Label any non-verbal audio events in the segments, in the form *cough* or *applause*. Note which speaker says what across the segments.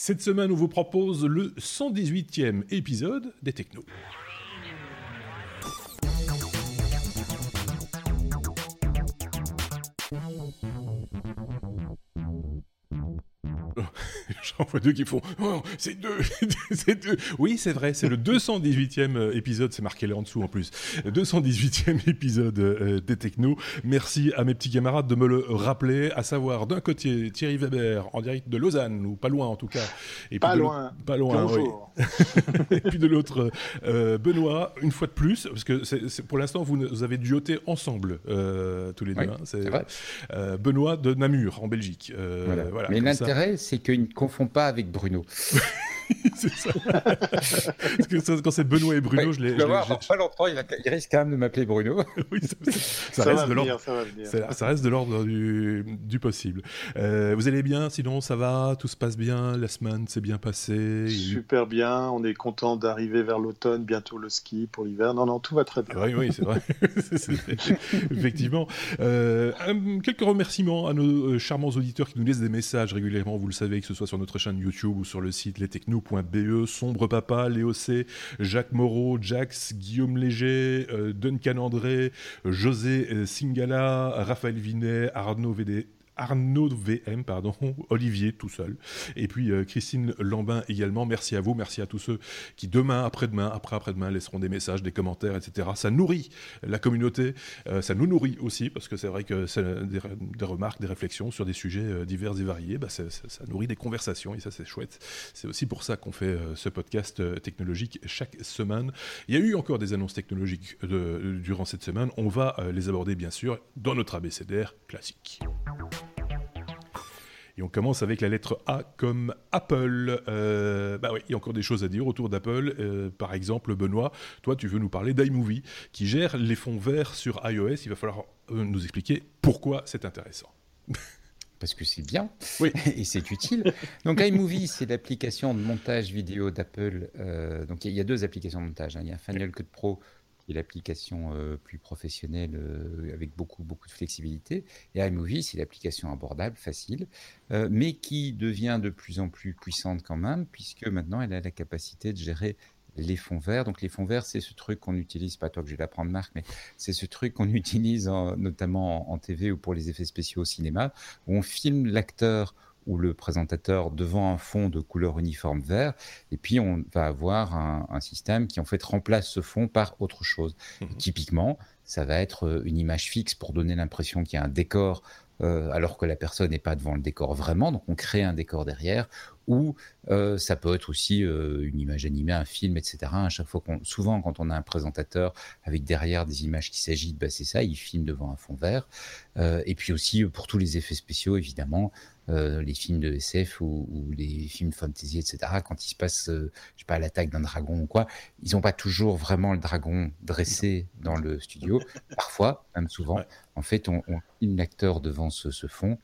Speaker 1: Cette semaine, on vous propose le 118e épisode des Technos. J'en vois deux qui font oh, c'est deux, *laughs* c'est deux. Oui, c'est vrai, c'est le 218e euh, épisode, c'est marqué là en dessous en plus. 218e épisode euh, des Technos. Merci à mes petits camarades de me le rappeler, à savoir d'un côté Thierry Weber en direct de Lausanne, ou pas loin en tout cas.
Speaker 2: Et pas, loin.
Speaker 1: pas loin. Oui. *laughs* et puis de l'autre, euh, Benoît, une fois de plus, parce que c'est, pour l'instant vous, vous, avez duoté ensemble tous les deux. Hein,
Speaker 3: c'est, vrai.
Speaker 1: Benoît de Namur en Belgique.
Speaker 3: Voilà. Voilà, Mais l'intérêt, c'est qu'il ne pas avec Bruno. *laughs* *laughs*
Speaker 1: c'est ça. Parce que quand c'est Benoît et Bruno, je les.
Speaker 3: Tu vas voir, pas longtemps, il, il, risque quand même de m'appeler Bruno. *laughs*
Speaker 2: oui, ça, ça, ça, reste venir, ça,
Speaker 1: ça, ça, reste de l'ordre du, du, possible. Euh, vous allez bien? Sinon, ça va? Tout se passe bien? La semaine s'est bien passée?
Speaker 2: Super bien. On est content d'arriver vers l'automne, bientôt le ski pour l'hiver. Non, non, tout va très bien.
Speaker 1: Oui, oui, c'est vrai. *laughs* Effectivement. Euh, quelques remerciements à nos euh, charmants auditeurs qui nous laissent des messages régulièrement. Vous le savez, que ce soit sur notre chaîne YouTube ou sur le site Les Technos Sombre Papa, Léo C, Jacques Moreau, Jax, Guillaume Léger, euh, Duncan André, José euh, Singala, Raphaël Vinet, Arnaud VD, Arnaud VM, pardon, *laughs* Olivier tout seul, et puis euh, Christine Lambin également. Merci à vous, merci à tous ceux qui demain, après-demain, après-après-demain laisseront des messages, des commentaires, etc. Ça nourrit la communauté, euh, ça nous nourrit aussi, parce que c'est vrai que des, des, remarques, des réflexions sur des sujets euh, divers et variés, bah, ça nourrit des conversations, et ça c'est chouette. C'est aussi pour ça qu'on fait ce podcast technologique chaque semaine. Il y a eu encore des annonces technologiques durant cette semaine, on va les aborder bien sûr dans notre abécédaire classique. Et on commence avec la lettre A comme Apple. Euh, bah oui, il y a encore des choses à dire autour d'Apple. Euh, par exemple, Benoît, toi, tu veux nous parler d'iMovie, qui gère les fonds verts sur iOS. Il va falloir euh, nous expliquer pourquoi c'est intéressant. *laughs*
Speaker 3: Parce que c'est bien oui. *laughs* et c'est utile. Donc iMovie, c'est l'application de montage vidéo d'Apple. donc il y, a deux applications de montage. Hein. Il y a Final Cut Pro est l'application euh, plus professionnelle euh, avec beaucoup, beaucoup de flexibilité. Et iMovie, c'est l'application abordable, facile, euh, mais qui devient de plus en plus puissante quand même, puisque maintenant elle a la capacité de gérer les fonds verts. Donc les fonds verts, c'est ce truc qu'on utilise, pas toi que je vais l'apprendre Marc, mais c'est ce truc qu'on *laughs* utilise notamment en, en, TV ou pour les effets spéciaux au cinéma, où on filme l'acteur ou le présentateur devant un fond de couleur uniforme vert, et puis on va avoir un, un système qui en fait remplace ce fond par autre chose. Mmh. Typiquement, ça va être euh, une image fixe pour donner l'impression qu'il y a un décor euh, alors que la personne n'est pas devant le décor vraiment, donc on crée un décor derrière, ou euh, ça peut être aussi euh, une image animée, un film, etc. À chaque fois qu'on, souvent quand on a un présentateur avec derrière des images qui s'agitent, bah c'est ça, il filme devant un fond vert. Et puis aussi pour tous les effets spéciaux, évidemment, euh, les films de SF ou, ou, les films fantasy, etc. Quand il se passe, euh, je sais pas, l'attaque d'un dragon ou quoi, ils n'ont pas toujours vraiment le dragon dressé dans le studio. *laughs* Parfois, même souvent, en fait, on, on filme l'acteur devant ce, ce, fond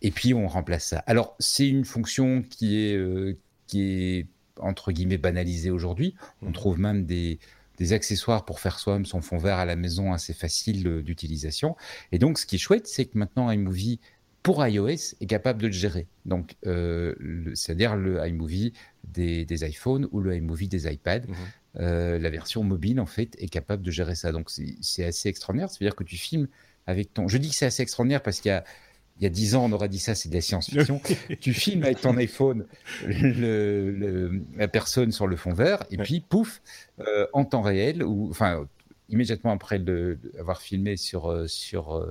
Speaker 3: et puis on remplace ça. Alors, c'est une fonction qui est, euh, qui est entre guillemets banalisée aujourd'hui. On mmh. trouve même des, des accessoires pour faire soi-même son fond vert à la maison assez facile d'utilisation. Et donc, ce qui est chouette, c'est que maintenant iMovie pour iOS est capable de le gérer. Donc, euh, c'est-à-dire le iMovie des, des, iPhones ou le iMovie des iPads. Mmh. Euh, la version mobile, en fait, est capable de gérer ça. Donc, c'est assez extraordinaire. C'est-à-dire que tu filmes avec ton. Je dis que c'est assez extraordinaire parce qu'il y a. Il y a dix ans, on aurait dit ça, c'est de la science-fiction. *laughs* tu filmes avec ton iPhone le, le, la personne sur le fond vert, et ouais. puis pouf, euh, en temps réel, ou enfin immédiatement après avoir filmé sur sur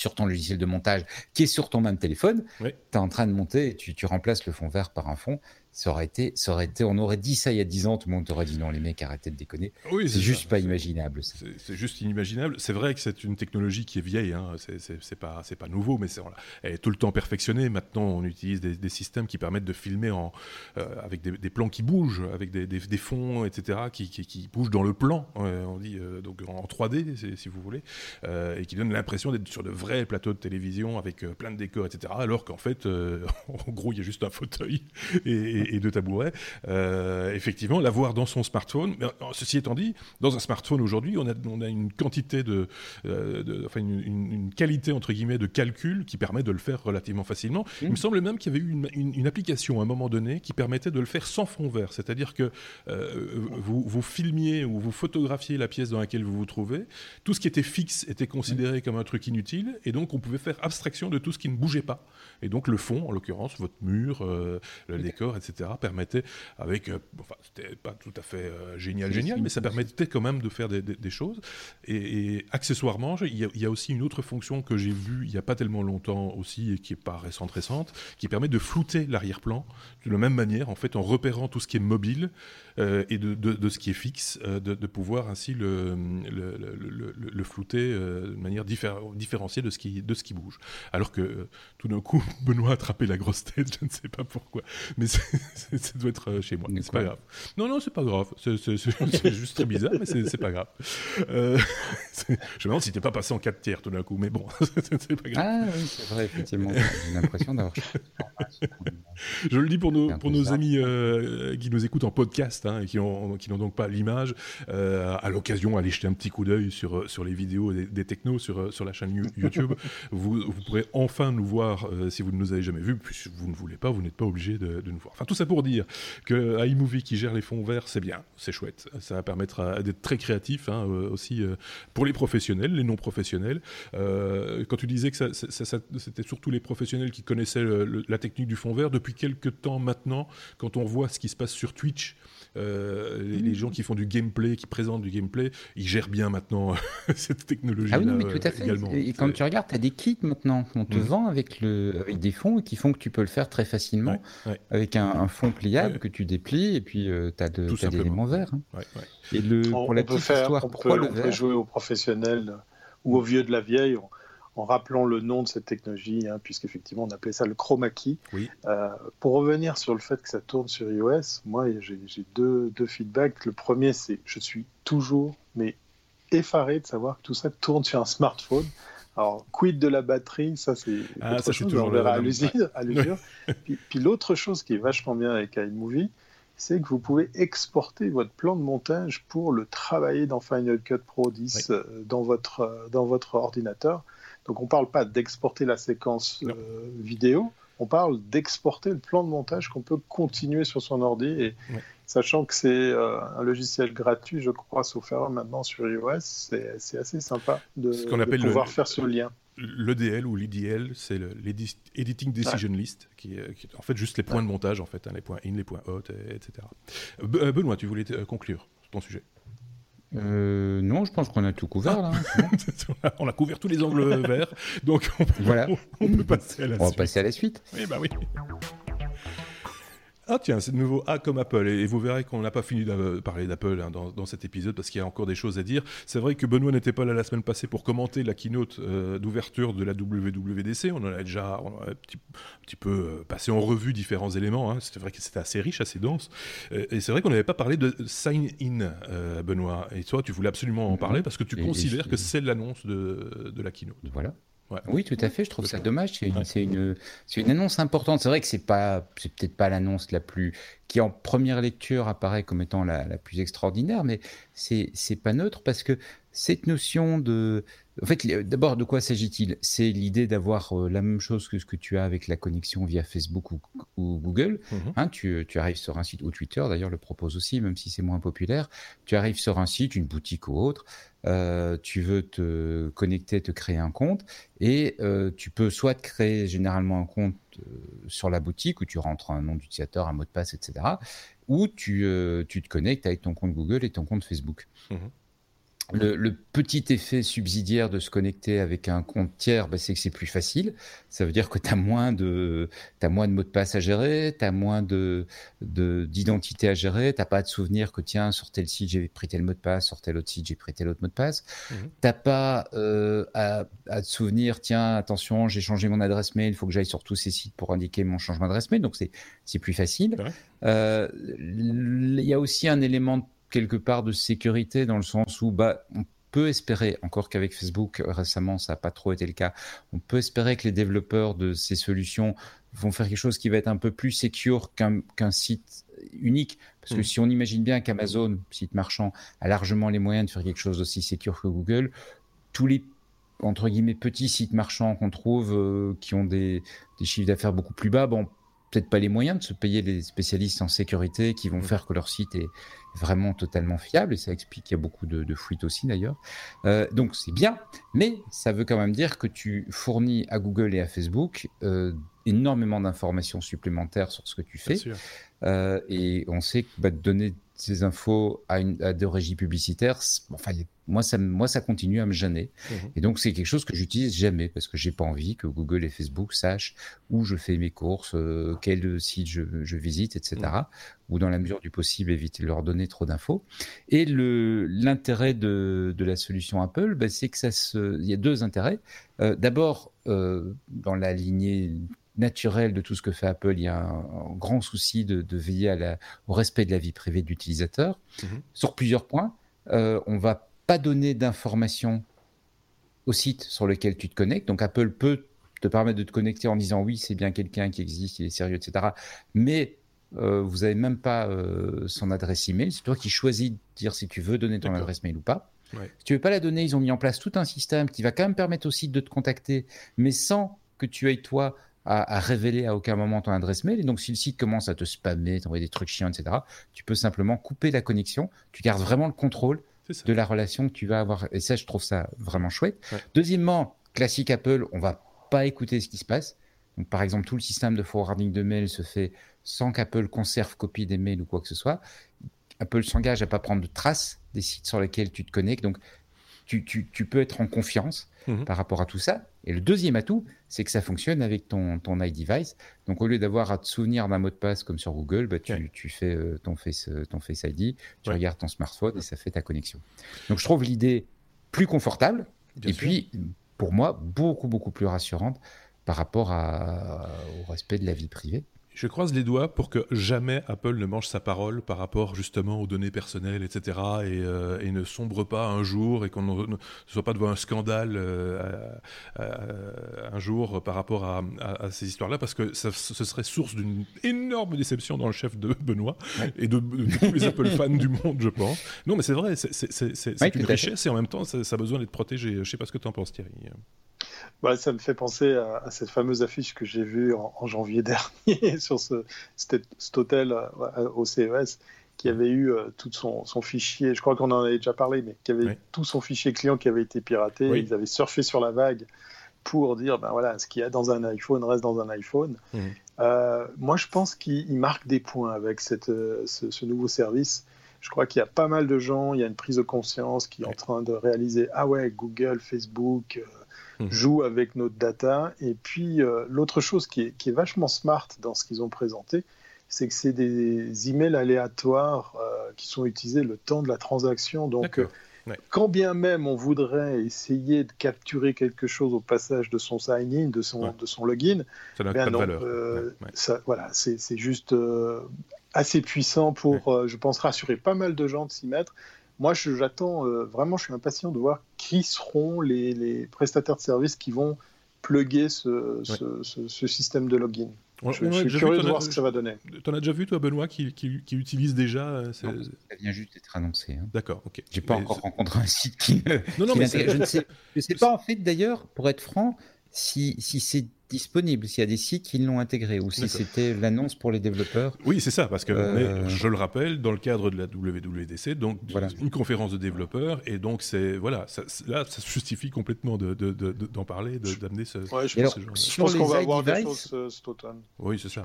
Speaker 3: sur ton logiciel de montage qui est sur ton même téléphone, oui. tu es en train de monter et tu, tu, remplaces le fond vert par un fond ça aurait été, ça aurait été, on aurait dit ça il y a 10 ans, tout le monde aurait dit non, les mecs, arrêtez de déconner. Oui, c'est juste pas imaginable.
Speaker 1: C'est juste inimaginable. C'est vrai que c'est une technologie qui est vieille, hein. c'est pas, pas nouveau, mais c'est elle est tout le temps perfectionnée. Maintenant, on utilise des, des systèmes qui permettent de filmer en, euh, avec des, des, plans qui bougent, avec des, des fonds, etc., qui, qui, qui, bougent dans le plan, euh, on dit, euh, donc en 3D, si vous voulez, et qui donnent l'impression d'être sur de vrais plateaux de télévision avec plein de décors, etc., alors qu'en fait, *laughs* en gros, il y a juste un fauteuil et et, de tabouret. Euh, effectivement, l'avoir dans son smartphone. Mais, ceci étant dit, dans un smartphone aujourd'hui, on a, on a une quantité de, de enfin une, qualité entre guillemets de calcul qui permet de le faire relativement facilement. Il me mmh. semble même qu'il y avait eu une, une, application à un moment donné qui permettait de le faire sans fond vert, c'est-à-dire que vous, vous filmiez ou vous photographiez la pièce dans laquelle vous vous trouvez, tout ce qui était fixe était considéré comme un truc inutile, et donc on pouvait faire abstraction de tout ce qui ne bougeait pas. Et donc le fond, en l'occurrence, votre mur, euh, le décor, etc., permettait, avec, euh, enfin, c'était pas tout à fait euh, génial, génial, mais ça permettait quand même de faire des, choses. Et, accessoirement, il y, a, aussi une autre fonction que j'ai vue il n'y a pas tellement longtemps aussi, et qui est pas récente, récente, qui permet de flouter l'arrière-plan de la même manière, en fait, en repérant tout ce qui est mobile et de, de, ce qui est fixe, de, pouvoir ainsi le, le, le, le flouter de manière différenciée de ce qui, de ce qui bouge. Alors que tout d'un coup, *laughs* Benoît a attrapé la grosse tête, *laughs* je ne sais pas pourquoi. Mais *laughs* ça doit être euh, chez moi. C'est pas grave. Non, non, c'est pas grave. C'est *laughs* juste très bizarre, mais c'est pas grave. Euh, *laughs* je me demande si t'es pas passé en 4 tiers tout d'un coup, mais bon, c'est
Speaker 3: pas grave. Ah oui, c'est vrai, effectivement. J'ai l'impression d'avoir.
Speaker 1: Je le dis pour nos, pour nos amis euh, qui nous écoutent en podcast hein, et qui n'ont qui donc pas l'image. à l'occasion, allez jeter un petit coup d'œil sur, sur les vidéos des, des technos sur, sur la chaîne YouTube. *laughs* vous, vous pourrez enfin nous voir si vous ne nous avez jamais vus, puis si vous ne voulez pas, vous n'êtes pas obligé de, nous voir. Enfin, tout ça pour dire que iMovie qui gère les fonds verts, c'est bien, c'est chouette. Ça va permettre d'être très créatif hein, euh, aussi euh, pour les professionnels, les non professionnels. Euh, quand tu disais que ça, c'était surtout les professionnels qui connaissaient la technique du fond vert, depuis quelques temps maintenant, quand on voit ce qui se passe sur Twitch, euh, les, gens qui font du gameplay, qui présentent du gameplay, ils gèrent bien maintenant *laughs* cette technologie. Ah oui, mais tout à fait.
Speaker 3: Et quand tu regardes, tu as des kits maintenant qu'on te mm. vend avec, le, avec des fonds qui font que tu peux le faire très facilement avec un, fond pliable que tu déplies et puis euh, tu as, de, des éléments verts. Hein.
Speaker 2: Et le, pour la petite histoire, pourquoi le vert? jouer aux professionnels ou aux vieux de la vieille en rappelant le nom de cette technologie, hein, puisqu'effectivement on appelait ça le chroma key. Euh, pour revenir sur le fait que ça tourne sur iOS, moi j'ai deux, deux, feedbacks. Le premier, c'est je suis toujours mais effaré de savoir que tout ça tourne sur un smartphone. Alors, quid de la batterie, ça c'est
Speaker 1: ah, ça, chose, toujours
Speaker 2: on verra à l'usure. *laughs* puis, puis l'autre chose qui est vachement bien avec iMovie, c'est que vous pouvez exporter votre plan de montage pour le travailler dans Final Cut Pro 10 euh, dans, votre, euh, dans votre ordinateur. Donc on ne parle pas d'exporter la séquence euh, vidéo, on parle d'exporter le plan de montage qu'on peut continuer sur son ordi. Et sachant que c'est euh, un logiciel gratuit, je crois, sauf erreur maintenant sur iOS, c'est assez sympa de, pouvoir faire ce lien.
Speaker 1: L'EDL ou l'IDL, c'est l'Editing Decision List, qui est, en fait juste les points de montage, en fait, hein, les points in, les points out, etc. Euh, Benoît, tu voulais conclure ton sujet?
Speaker 3: Euh, non, je pense qu'on a tout couvert là.
Speaker 1: Hein, *laughs* on a couvert tous les angles verts, donc on peut, voilà. on, peut passer à la
Speaker 3: suite.
Speaker 1: On
Speaker 3: va passer à la suite.
Speaker 1: Oui, bah oui. Ah tiens, c'est de nouveau A comme Apple. Et, vous verrez qu'on n'a pas fini de parler d'Apple hein, dans, cet épisode parce qu'il y a encore des choses à dire. C'est vrai que Benoît n'était pas là la semaine passée pour commenter la keynote euh, d'ouverture de la WWDC. On en a déjà un, petit, peu euh, passé en revue différents éléments. Hein. C'est vrai que c'était assez riche, assez dense. Euh, et c'est vrai qu'on n'avait pas parlé de sign-in, Benoît. Et toi, tu voulais absolument en parler parce que tu considères que c'est l'annonce de, de la keynote.
Speaker 3: Voilà. Oui, tout à fait. Je trouve ça dommage. C'est une, une, annonce importante. C'est vrai que c'est pas, c'est peut-être pas l'annonce la plus, qui en première lecture apparaît comme étant la, la plus extraordinaire, mais c'est, c'est pas neutre parce que cette notion de, en fait, d'abord, de quoi s'agit-il? C'est l'idée d'avoir euh, la même chose que ce que tu as avec la connexion via Facebook ou, Google. Mhm. Hein, tu, arrives sur un site, ou Twitter d'ailleurs le propose aussi, même si c'est moins populaire. Tu arrives sur un site, une boutique ou autre, euh, tu veux te connecter, te créer un compte, et euh, tu peux soit te créer généralement un compte sur la boutique où tu rentres un nom d'utilisateur, un mot de passe, etc., ou tu, tu te connectes avec ton compte Google et ton compte Facebook. Mhm. Le, petit effet subsidiaire de se connecter avec un compte tiers, bah, c'est que c'est plus facile. Ça veut dire que tu as moins de as moins de mots de passe à gérer, tu as moins de d'identité à gérer, t'as pas de souvenir que tiens sur tel site j'ai pris tel mot de passe, sur tel autre site j'ai pris tel autre mot de passe. Tu mhm. T'as pas euh, à, à, te souvenir tiens attention j'ai changé mon adresse mail, il faut que j'aille sur tous ces sites pour indiquer mon changement d'adresse mail, donc c'est c'est plus facile. Euh, il y a aussi un élément quelque part de sécurité dans le sens où bah, on peut espérer, encore qu'avec Facebook récemment ça n'a pas trop été le cas, on peut espérer que les développeurs de ces solutions vont faire quelque chose qui va être un peu plus secure qu'un site unique. Parce que mm. si on imagine bien qu'Amazon, site marchand, a largement les moyens de faire quelque chose aussi secure que Google, tous les entre guillemets petits sites marchands qu'on trouve euh, qui ont des, des chiffres d'affaires beaucoup plus bas, bon, peut-être pas les moyens de se payer des spécialistes en sécurité qui vont mm. faire que leur site est vraiment totalement fiable et ça explique qu'il y a beaucoup de, de fuites aussi d'ailleurs. Euh, donc c'est bien, mais ça veut quand même dire que tu fournis à Google et à Facebook euh, énormément d'informations supplémentaires sur ce que tu fais. Euh, et on sait que bah, donner ces infos à, une, à des régies publicitaires, enfin, moi ça, moi, ça continue à me gêner. Mmh et donc, c'est quelque chose que j'utilise jamais parce que j'ai pas envie que Google et Facebook sachent où je fais mes courses, euh, quel site je, je visite, etc. Mmh. Ou dans la mesure du possible, éviter de leur donner trop d'infos. Et l'intérêt de, de, la solution Apple, bah, c'est que ça se, il y a deux intérêts. Euh, D'abord, euh, dans la lignée naturelle de tout ce que fait Apple, il y a un, grand souci de, veiller à la, au respect de la vie privée de l'utilisateur. Mmh sur plusieurs points, euh, on va pas donner d'informations au site sur lequel tu te connectes. Donc Apple peut te permettre de te connecter en disant oui, c'est bien quelqu'un qui existe, il est sérieux, etc. Mais euh, vous n'avez même pas euh, son adresse email. C'est toi qui choisis de dire si tu veux donner ton adresse mail ou pas. Si tu veux pas la donner, ils ont mis en place tout un système qui va quand même permettre au site de te contacter, mais sans que tu ailles toi à, révéler à aucun moment ton adresse mail. Et donc, si le site commence à te spammer, t'envoyer des trucs chiants, etc., tu peux simplement couper la connexion. Tu gardes vraiment le contrôle de la relation que tu vas avoir. Et ça, je trouve ça vraiment chouette. Deuxièmement, classique Apple, on va pas écouter ce qui se passe. Donc, par exemple, tout le système de forwarding de mails se fait sans qu'Apple conserve copie des mails ou quoi que ce soit. Apple s'engage à pas prendre de traces des sites sur lesquels tu te connectes. Donc, tu, tu, tu peux être en confiance mhm. par rapport à tout ça. Et le deuxième atout, c'est que ça fonctionne avec ton, ton iDevice. Donc, au lieu d'avoir à te souvenir d'un mot de passe comme sur Google, bah, tu, tu fais euh, ton, face, euh, ton Face ID, tu regardes ton smartphone et ça fait ta connexion. Donc, je trouve l'idée plus confortable et puis, pour moi, beaucoup, beaucoup plus rassurante par rapport à, au respect de la vie privée.
Speaker 1: Je croise les doigts pour que jamais Apple ne mange sa parole par rapport justement aux données personnelles, etc. Euh, et, ne sombre pas un jour et qu'on ne, soit pas devant un scandale euh, un jour par rapport à, ces histoires-là, parce que ça, ce serait source d'une énorme déception dans le chef de Benoît et de, tous les Apple fans du monde, je pense. Non, mais c'est vrai, c'est une richesse et en même temps, ça, a besoin d'être protégé. Je ne sais pas ce que tu en penses, Thierry.
Speaker 2: Bah, ça me fait penser à, cette fameuse affiche que j'ai vue en, janvier *laughs* dernier sur ce, cet, hôtel euh, au CES qui avait eu euh, tout son, fichier, je crois qu'on en avait déjà parlé, mais qui avait tout son fichier client qui avait été piraté. Ils avaient surfé sur la vague pour dire, ben voilà, ce qu'il y a dans un iPhone reste dans un iPhone. Mmh. Euh, moi, je pense qu'il marque des points avec cette, ce, ce, nouveau service. Je crois qu'il y a pas mal de gens, il y a une prise de conscience qui est en train de réaliser, ah ouais, Google, Facebook, Mhm. joue avec notre data. Et puis, euh, l'autre chose qui est, qui est, vachement smart dans ce qu'ils ont présenté, c'est que c'est des emails aléatoires euh, qui sont utilisés le temps de la transaction. Donc, euh, quand bien même on voudrait essayer de capturer quelque chose au passage de son sign-in, de son, de son login,
Speaker 1: ça n'a ben pas de valeur.
Speaker 2: Ça, voilà, c'est juste assez puissant pour, je pense, rassurer pas mal de gens de s'y mettre moi, j'attends euh, vraiment, je suis impatient de voir qui seront les, prestataires de services qui vont plugger ce, système de login. je, suis curieux de voir ce que ça va donner.
Speaker 1: Tu en as déjà vu, toi, Benoît, qui, utilise déjà euh,
Speaker 3: Ça vient juste d'être annoncé. Hein.
Speaker 1: D'accord, ok.
Speaker 3: J'ai pas encore rencontré un site qui. non, non, mais je ne sais, je sais pas, en fait, d'ailleurs, pour être franc, si, si c'est disponible, s'il y a des sites qui l'ont intégré, ou si c'était l'annonce pour les développeurs.
Speaker 1: Oui, c'est ça, parce que euh, je le rappelle, dans le cadre de la WWDC, donc une conférence de développeurs, et donc c'est voilà, là, ça se justifie complètement d'en de, de, parler, d'amener ce.
Speaker 2: Ouais, je, pense, je pense qu'on va avoir des choses euh, cet automne.
Speaker 1: Oui, c'est ça.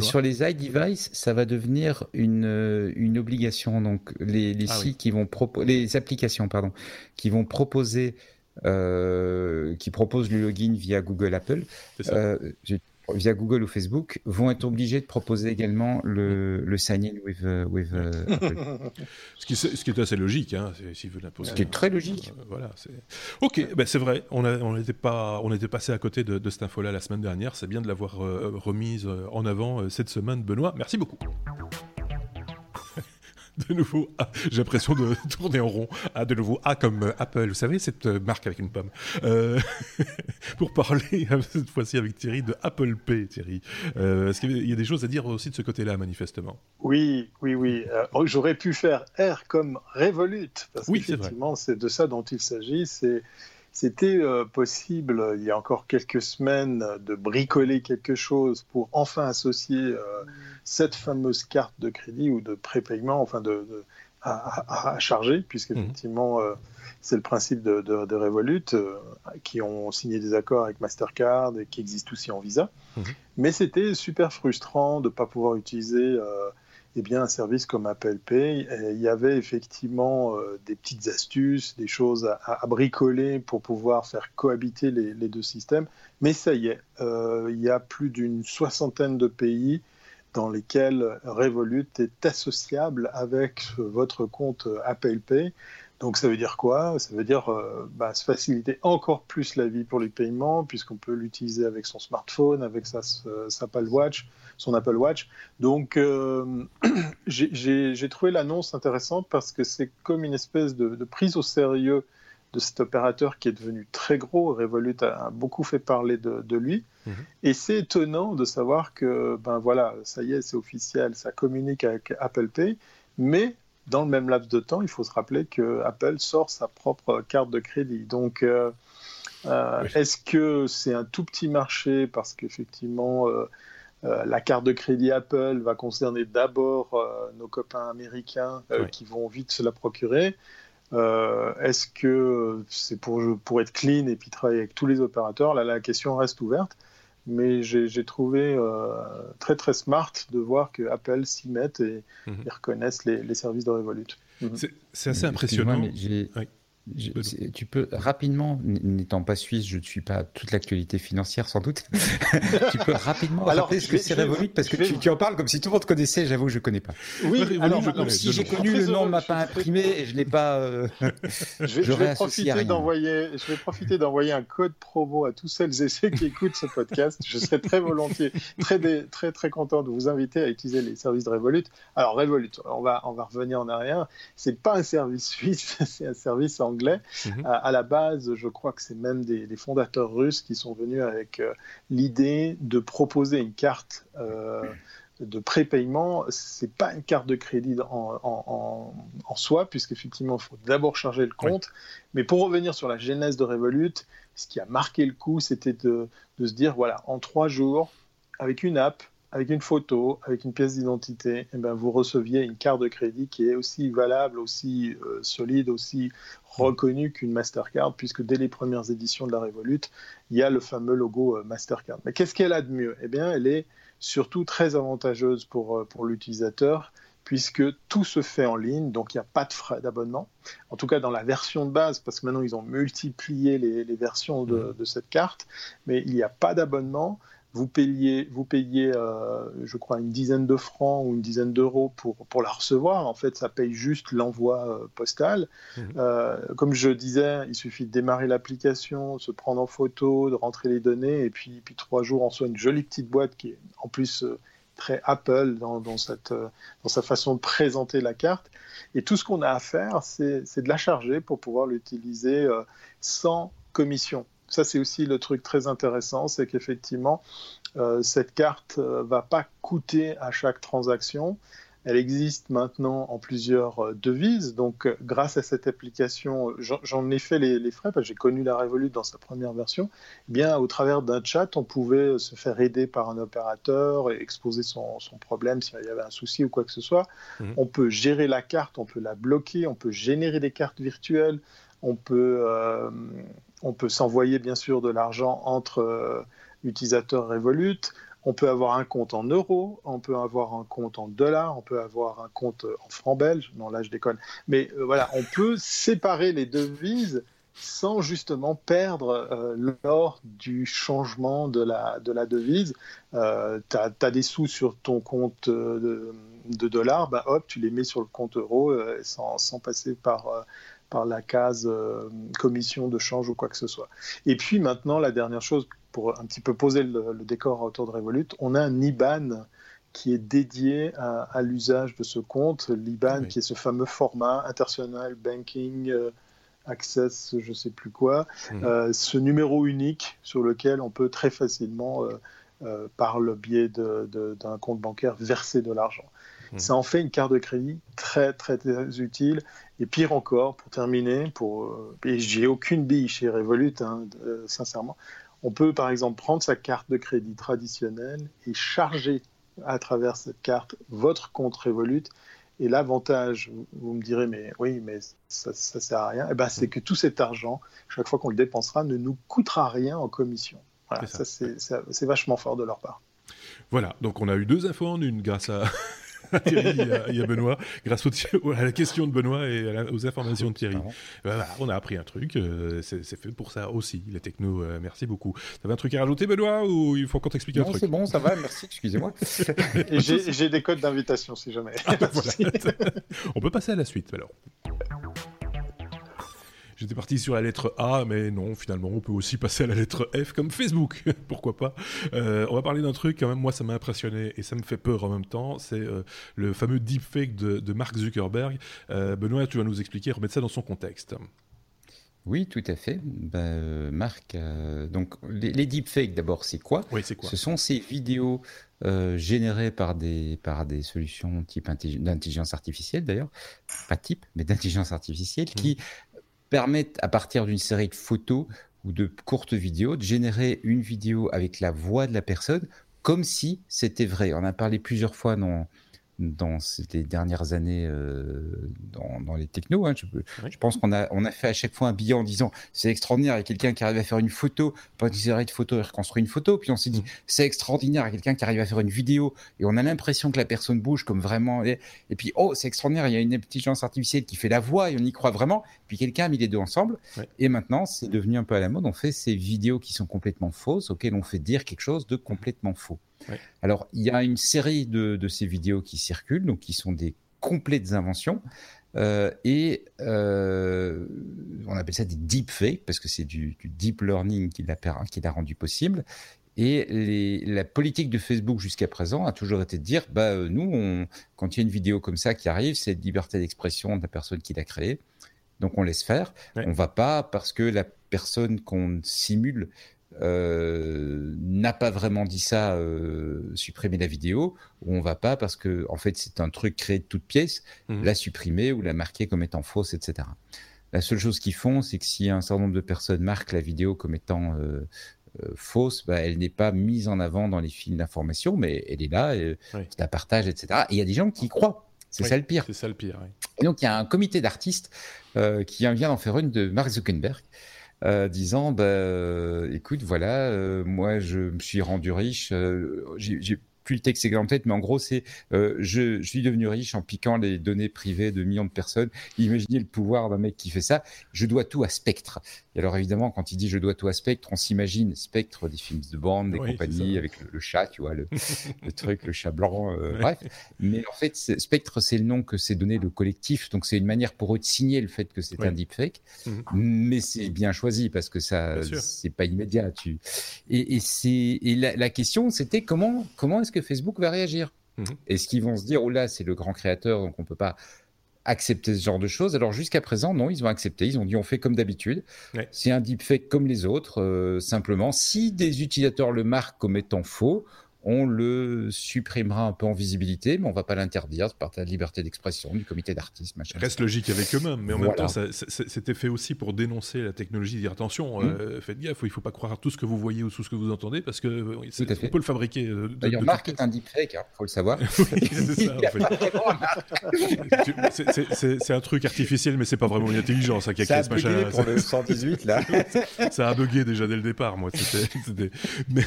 Speaker 3: sur les iDevice, ça va devenir une, euh, une obligation. Donc, les, les ah sites qui vont les applications, pardon, qui vont proposer euh, qui proposent le login via Google Apple, euh, via Google ou Facebook, vont être obligés de proposer également le, le sign-in with, euh, with *laughs* Apple.
Speaker 1: ce, qui, ce, qui, est assez logique, hein, si vous
Speaker 3: Ce qui est très logique.
Speaker 1: voilà, ok, ben c'est vrai, on, a, on, était pas, on était passé à côté de, de cette info-là la semaine dernière, c'est bien de l'avoir remise en avant cette semaine, Benoît, merci beaucoup. De nouveau, j'ai l'impression de *laughs* tourner en rond. Ah, de nouveau, A comme euh, Apple, vous savez, cette euh, marque avec une pomme. Euh, *laughs* pour parler cette fois-ci avec Thierry de Apple Pay, Thierry. Est-ce qu'il y a des choses à dire aussi de ce côté-là, manifestement?
Speaker 2: Oui, oui, oui. Oh, j'aurais pu faire R comme Revolut, parce oui, qu'effectivement, c'est de ça dont il s'agit. C'est c'était possible il y a encore quelques semaines de bricoler quelque chose pour enfin associer cette fameuse carte de crédit ou de prépaiement, enfin de, à, charger, puisqu'effectivement, effectivement, euh, c'est le principe de, de, Revolut, euh, qui ont signé des accords avec Mastercard et qui existent aussi en Visa. Mhm. Mais c'était super frustrant de ne pas pouvoir utiliser euh, eh bien, un service comme Apple Pay. il y avait effectivement des petites astuces, des choses à, bricoler pour pouvoir faire cohabiter les, les, deux systèmes. Mais ça y est, il y a plus d'une soixantaine de pays dans lesquels Revolut est associable avec votre compte Apple Pay. Donc ça veut dire quoi? Ça veut dire euh, bah, se faciliter encore plus la vie pour les paiements, puisqu'on peut l'utiliser avec son smartphone, avec sa, Apple Watch, son Apple Watch. Donc euh, *clears throat* j'ai trouvé l'annonce intéressante parce que c'est comme une espèce de, prise au sérieux de cet opérateur qui est devenu très gros. Revolut a, beaucoup fait parler de, lui. Mhm. Et c'est étonnant de savoir que, ben voilà, ça y est, c'est officiel, ça communique avec Apple Pay, mais dans le même laps de temps, il faut se rappeler que Apple sort sa propre carte de crédit. Donc, euh, euh, est-ce que c'est un tout petit marché parce qu'effectivement, euh, la carte de crédit Apple va concerner d'abord nos copains américains qui vont vite se la procurer euh, est-ce que c'est pour, pour être clean et puis travailler avec tous les opérateurs Là, la question reste ouverte. Mais j'ai trouvé euh, très très smart de voir que Apple s'y mette et, mhm. reconnaissent les, les, services de Revolut.
Speaker 1: C'est assez impressionnant
Speaker 3: tu peux rapidement, n'étant pas suisse, je ne suis pas toute l'actualité financière sans doute. *laughs* tu peux rapidement alors, rappeler ce que c'est Revolut parce que tu, en parles comme si tout le monde connaissait. J'avoue, que je ne connais pas.
Speaker 2: Oui, alors,
Speaker 3: si j'ai connu le nom, on m'a pas imprimé et je l'ai pas. Euh,
Speaker 2: je, vais, *laughs* profiter d'envoyer. Je vais profiter d'envoyer un code promo à tous celles et ceux qui écoutent ce podcast. Je serais très volontiers, très très très content de vous inviter à utiliser les services de Revolut. Alors Revolut, on va on va revenir en arrière. C'est pas un service suisse, *laughs* c'est un service anglais Mhm. À, la base, je crois que c'est même des, fondateurs russes qui sont venus avec euh, l'idée de proposer une carte euh, de prépaiement. C'est pas une carte de crédit en, soi, puisqu'effectivement, il faut d'abord charger le compte. Mais pour revenir sur la genèse de Revolut, ce qui a marqué le coup, c'était de, de se dire voilà, en trois jours, avec une app, avec une photo, avec une pièce d'identité, eh ben, vous receviez une carte de crédit qui est aussi valable, aussi euh, solide, aussi reconnue qu'une Mastercard, puisque dès les premières éditions de la Revolut, il y a le fameux logo euh, Mastercard. Mais qu'est-ce qu'elle a de mieux? Eh bien, elle est surtout très avantageuse pour, euh, pour l'utilisateur, puisque tout se fait en ligne, donc il n'y a pas de frais d'abonnement. En tout cas, dans la version de base, parce que maintenant ils ont multiplié les, les versions de, de cette carte, mais il n'y a pas d'abonnement vous payez, vous payez euh, je crois, une dizaine de francs ou une dizaine d'euros pour, pour la recevoir. En fait, ça paye juste l'envoi euh, postal. Mhm. Euh, comme je disais, il suffit de démarrer l'application, se prendre en photo, de rentrer les données, et puis, puis trois jours, on soit une jolie petite boîte qui est en plus très Apple dans, dans, cette, dans sa façon de présenter la carte. Et tout ce qu'on a à faire, c'est de la charger pour pouvoir l'utiliser sans commission. Ça, c'est aussi le truc très intéressant, c'est qu'effectivement, euh, cette carte ne euh, va pas coûter à chaque transaction. Elle existe maintenant en plusieurs euh, devises. Donc, grâce à cette application, j'en ai fait les, frais parce que j'ai connu la Revolut dans sa première version. Eh bien, au travers d'un chat, on pouvait se faire aider par un opérateur et exposer son, problème s'il y avait un souci ou quoi que ce soit. Mmh. On peut gérer la carte, on peut la bloquer, on peut générer des cartes virtuelles, on peut on peut s'envoyer bien sûr de l'argent entre euh, utilisateurs Revolut. On peut avoir un compte en euros, on peut avoir un compte en dollars, on peut avoir un compte en francs belges. Non, là je déconne. Mais euh, voilà, on peut séparer les devises sans justement perdre euh, lors du changement de la, de la devise. tu as, des sous sur ton compte de, dollars, bah, hop, tu les mets sur le compte euro sans, sans, passer par par la case euh, commission de change ou quoi que ce soit. Et puis maintenant, la dernière chose, pour un petit peu poser le, décor autour de Revolut, on a un IBAN qui est dédié à, l'usage de ce compte, l'IBAN, qui est ce fameux format International Banking euh, Access, je ne sais plus quoi, mhm. euh, ce numéro unique sur lequel on peut très facilement, par le biais d'un compte bancaire, verser de l'argent. Mhm. Ça en fait une carte de crédit très, très, très utile. Et pire encore, pour terminer, pour, et j'ai aucune bille chez Revolut, hein, sincèrement, on peut par exemple prendre sa carte de crédit traditionnelle et charger à travers cette carte votre compte Revolut. Et l'avantage, vous me direz, mais oui, mais ça ne sert à rien, eh ben, c'est que tout cet argent, chaque fois qu'on le dépensera, ne nous coûtera rien en commission. Voilà, ça, c'est vachement fort de leur part.
Speaker 1: Voilà, donc on a eu deux infos en une grâce à, *laughs* Thierry, il y, a, Benoît, grâce à la question de Benoît et aux informations de Thierry. on a appris un truc, euh, c'est fait pour ça aussi, les technos. Euh, merci beaucoup. Tu avais un truc à rajouter, Benoît, ou il faut qu'on t'explique un truc?
Speaker 3: c'est bon, ça va, merci, excusez-moi. *laughs*
Speaker 2: j'ai des codes d'invitation si jamais. Ah, bah, *laughs*
Speaker 1: on peut passer à la suite alors. J'étais parti sur la lettre A, mais non, finalement, on peut aussi passer à la lettre F comme Facebook. *laughs* Pourquoi pas euh, On va parler d'un truc, quand même, moi, ça m'a impressionné et ça me fait peur en même temps. C'est euh, le fameux deepfake de, de Mark Zuckerberg. Euh, Benoît, tu vas nous expliquer, remettre ça dans son contexte.
Speaker 3: Oui, tout à fait. Ben, Marc, donc les, deepfakes, d'abord, c'est quoi?
Speaker 1: Oui, c'est quoi?
Speaker 3: Ce sont ces vidéos générées par des, par des solutions type d'intelligence artificielle, d'ailleurs, pas type, mais d'intelligence artificielle, mmh. qui permettent, à partir d'une série de photos ou de courtes vidéos, de générer une vidéo avec la voix de la personne comme si c'était vrai. On a parlé plusieurs fois dans, dans ces dernières années euh, dans, les technos. Hein. Je, pense qu'on a, on a fait à chaque fois un billet en disant c'est extraordinaire, il y a quelqu'un qui arrive à faire une photo, pas une de photos et reconstruire une photo. Puis on s'est dit mm. c'est extraordinaire, il y a quelqu'un qui arrive à faire une vidéo et on a l'impression que la personne bouge comme vraiment. Et, puis oh, c'est extraordinaire, il y a une intelligence artificielle qui fait la voix et on y croit vraiment. Puis quelqu'un a mis les deux ensemble. Et maintenant, c'est devenu un peu à la mode. On fait ces vidéos qui sont complètement fausses, auxquelles on fait dire quelque chose de complètement faux. Alors, il y a une série de, ces vidéos qui circulent, donc qui sont des complètes inventions. Euh, et euh, on appelle ça des deepfakes parce que c'est du, deep learning qui l'a rendu possible. Et la politique de Facebook jusqu'à présent a toujours été de dire, bah, euh, nous, on, quand il y a une vidéo comme ça qui arrive, c'est liberté d'expression de la personne qui l'a créée. Donc on laisse faire. On On va pas parce que la personne qu'on simule euh, n'a pas vraiment dit ça, euh, supprimer la vidéo, ou on va pas parce que en fait c'est un truc créé de toutes pièces, mmh. la supprimer ou la marquer comme étant fausse, etc. La seule chose qu'ils font, c'est que si un certain nombre de personnes marquent la vidéo comme étant euh, fausse, bah, elle n'est pas mise en avant dans les fils d'information, mais elle est là, et la partage, etc. Et il y a des gens qui y croient. C'est ça le pire.
Speaker 1: C'est ça le pire.
Speaker 3: Et donc il y a un comité d'artistes qui vient d'en faire une de Mark Zuckerberg. Euh, disant bah, euh, écoute voilà euh, moi je me suis rendu riche j'ai plus le texte en tête, mais en gros, c'est euh, je, suis devenu riche en piquant les données privées de millions de personnes. Imaginez le pouvoir d'un mec qui fait ça. Je dois tout à Spectre. Et alors, évidemment, quand il dit je dois tout à Spectre, on s'imagine Spectre des films de bande, des compagnies, avec le, chat, tu vois, *laughs* le, truc, le chat blanc, euh, bref. Mais en fait, Spectre, c'est le nom que s'est donné le collectif. Donc, c'est une manière pour eux de signer le fait que c'est un deepfake. Mhm. Mais c'est bien choisi parce que ça, c'est pas immédiat. Tu... Et, et, et la, la question, c'était comment, comment est-ce que Facebook va réagir? Mhm. Est-ce qu'ils vont se dire, oh là, c'est le grand créateur, donc on ne peut pas accepter ce genre de choses. Alors jusqu'à présent, non, ils ont accepté. Ils ont dit on fait comme d'habitude. C'est un deepfake comme les autres. Euh, simplement, si des utilisateurs le marquent comme étant faux, on le supprimera un peu en visibilité, mais on va pas l'interdire par la liberté d'expression du comité d'artistes.
Speaker 1: Reste logique avec eux-mêmes, mais en même temps, c'était fait aussi pour dénoncer la technologie, dire attention, mmh. euh, faites gaffe, il ne faut pas croire à tout ce que vous voyez ou tout ce que vous entendez, parce que euh, on peut le fabriquer. Euh,
Speaker 3: D'ailleurs, Marc est un deepfake, il hein, faut le savoir. *laughs*
Speaker 1: c'est un truc artificiel, mais c'est pas vraiment une intelligence hein, qui a créé ce machin.
Speaker 3: pour le 118 là. *laughs*
Speaker 1: ça a bugué déjà dès le départ, moi. Mais,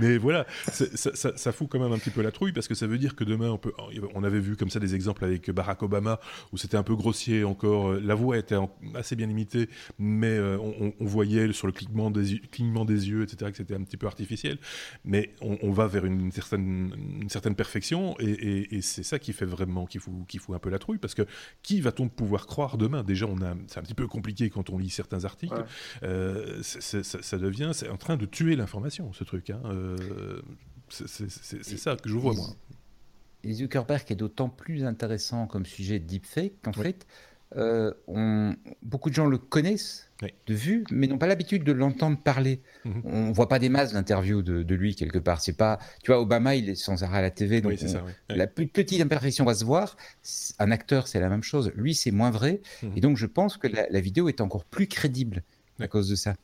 Speaker 1: mais voilà, ça, ça, fout quand même un petit peu la trouille parce que ça veut dire que demain, on, peut, on avait vu comme ça des exemples avec Barack Obama où c'était un peu grossier encore. La voix était assez bien limitée, mais euh, on, voyait sur le clignement des, clignement des yeux, etc., que c'était un petit peu artificiel. Mais on, va vers une certaine, une certaine perfection et, c'est ça qui fait vraiment, qui fout, qui fout un peu la trouille parce que qui va-t-on pouvoir croire demain? Déjà, on a, c'est un petit peu compliqué quand on lit certains articles. Euh, ça, devient, c'est en train de tuer l'information, ce truc. Hein. Euh, c'est ça que je vois, moi.
Speaker 3: et Zuckerberg est d'autant plus intéressant comme sujet de deepfake qu'en fait, euh, on, beaucoup de gens le connaissent de vue, mais n'ont pas l'habitude de l'entendre parler. On mhm. ne On voit pas des masses d'interviews de, lui quelque part. C'est pas, tu vois, Obama, il est sans arrêt à la TV, donc la petite imperfection va se voir. Un acteur, c'est la même chose. Lui, c'est moins vrai, mhm. et donc je pense que la vidéo est encore plus crédible à cause de ça.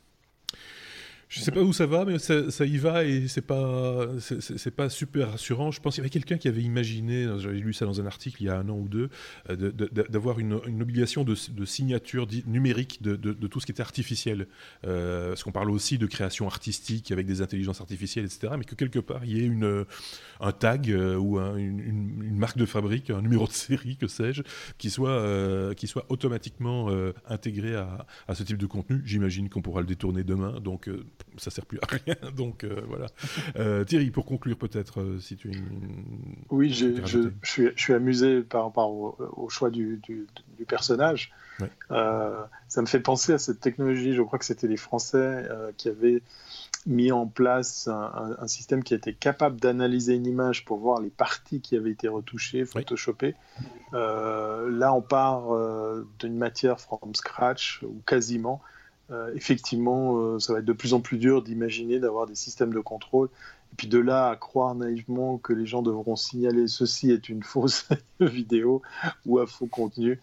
Speaker 1: Je sais pas où ça va, mais ça, y va et c'est pas c'est pas super rassurant. Je pense qu'il y avait quelqu'un qui avait imaginé, j'avais lu ça dans un article il y a un an ou deux, euh, d'avoir une, obligation de, signature numérique de, tout ce qui était artificiel. Euh, parce qu'on parle aussi de création artistique avec des intelligences artificielles, etc. Mais que quelque part il y ait une, un tag euh, ou une, marque de fabrique, un numéro de série, que sais-je, qui soit qui soit automatiquement intégré à, à, ce type de contenu. J'imagine qu'on pourra le détourner demain. Donc ça sert plus à rien. *laughs* Donc euh, voilà. Euh, Thierry, pour conclure peut-être, euh, si tu.
Speaker 2: Oui, je, je, suis, je, suis, amusé par rapport au, choix du, du, personnage. ça me fait penser à cette technologie. Je crois que c'était les Français qui avaient mis en place un, système qui était capable d'analyser une image pour voir les parties qui avaient été retouchées, photoshopées. là, on part d'une matière from scratch ou quasiment effectivement, euh, ça va être de plus en plus dur d'imaginer d'avoir des systèmes de contrôle. Et puis de là à croire naïvement que les gens devront signaler ceci est une fausse *laughs* vidéo ou un faux contenu,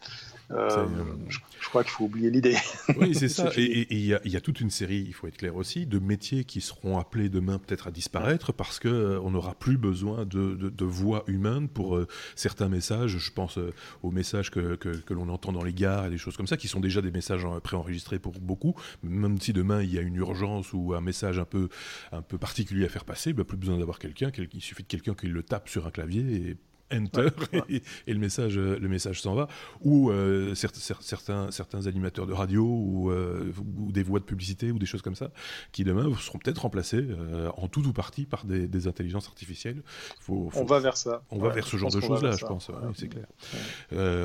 Speaker 2: euh, je, crois qu'il faut oublier l'idée.
Speaker 1: Oui, c'est *laughs* ça. Et il y, a toute une série, il faut être clair aussi, de métiers qui seront appelés demain peut-être à disparaître parce qu'on euh, on n'aura plus besoin de, de, voix humaine pour euh, certains messages. Je pense aux messages que, que, l'on entend dans les gares et des choses comme ça, qui sont déjà des messages préenregistrés pour beaucoup. Même si demain il y a une urgence ou un message un peu, un peu particulier à faire passer, bah, plus besoin d'avoir quelqu'un. Il suffit de quelqu'un qui le tape sur un clavier et enter *laughs* et, le message le message s'en va. Ou euh, certains certains animateurs de radio euh, ou, des voix de publicité ou des choses comme ça qui demain seront peut-être remplacés euh, en tout ou partie par des, intelligences artificielles.
Speaker 2: Faut, on va vers ça.
Speaker 1: on va vers ce genre de choses là je pense c'est clair.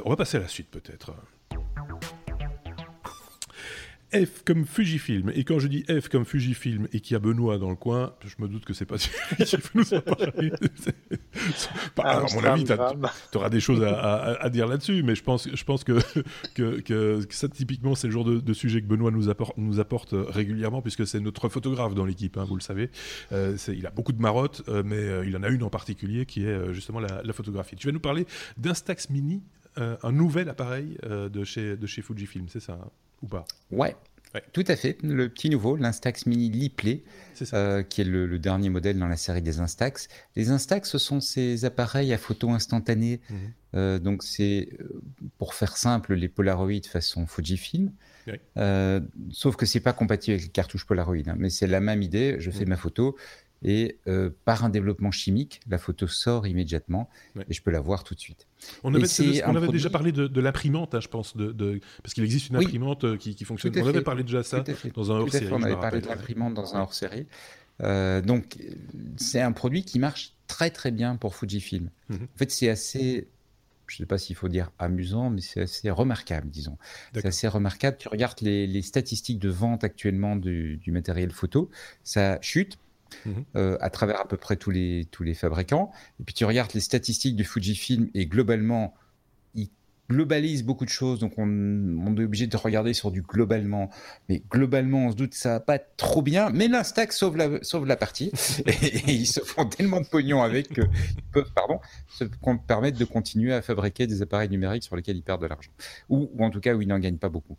Speaker 1: On va passer à la suite peut-être F comme Fujifilm. Et quand je dis F comme Fujifilm et qu'il y a Benoît dans le coin, je me doute que c'est pas *laughs* qui nous en parler. à mon avis, tu auras des choses à, dire là-dessus, mais je pense, je pense *laughs* que, que, ça, typiquement, c'est le genre de, sujet que Benoît nous apporte, nous apporte régulièrement, puisque c'est notre photographe dans l'équipe, hein, vous le savez. Euh, il a beaucoup de marottes, euh, mais euh, il en a une en particulier qui est justement la, la, photographie. Tu vas nous parler d'Instax Mini, un nouvel appareil de, chez, de chez Fujifilm, c'est ça hein? Ou pas?
Speaker 3: Ouais. Tout à fait, le petit nouveau, l'Instax Mini Liplay, euh, qui est le, dernier modèle dans la série des Instax. Les Instax, ce sont ces appareils à photo instantanée. Mhm. Euh, donc c'est, euh, pour faire simple, les Polaroid façon Fujifilm. sauf que c'est pas compatible avec les cartouches Polaroid, hein. mais c'est la même idée. Je fais mhm. ma photo, et euh, par un développement chimique, la photo sort immédiatement et je peux la voir tout de suite.
Speaker 1: On avait, déjà parlé de, l'imprimante, hein, je pense, de, parce qu'il existe une imprimante euh, qui, fonctionne. On avait parlé déjà ça dans un hors-série.
Speaker 3: On avait parlé de l'imprimante dans un hors-série. Euh, donc, c'est un produit qui marche très très bien pour Fujifilm. Mhm. En fait, c'est assez je ne sais pas s'il faut dire amusant, mais c'est assez remarquable, disons. C'est assez remarquable. Tu regardes les, statistiques de vente actuellement du, matériel photo, ça chute Mhm. Euh, à travers à peu près tous les, tous les fabricants. Et puis tu regardes les statistiques du Fujifilm et globalement, globalise beaucoup de choses, donc on, est obligé de regarder sur du globalement. Mais globalement, on se doute que ça va pas trop bien, mais l'Instax sauve la, sauve la partie, *laughs* et, ils se font tellement de pognon avec qu'ils peuvent, pardon, se permettre de continuer à fabriquer des appareils numériques sur lesquels ils perdent de l'argent, ou, en tout cas où ils n'en gagnent pas beaucoup.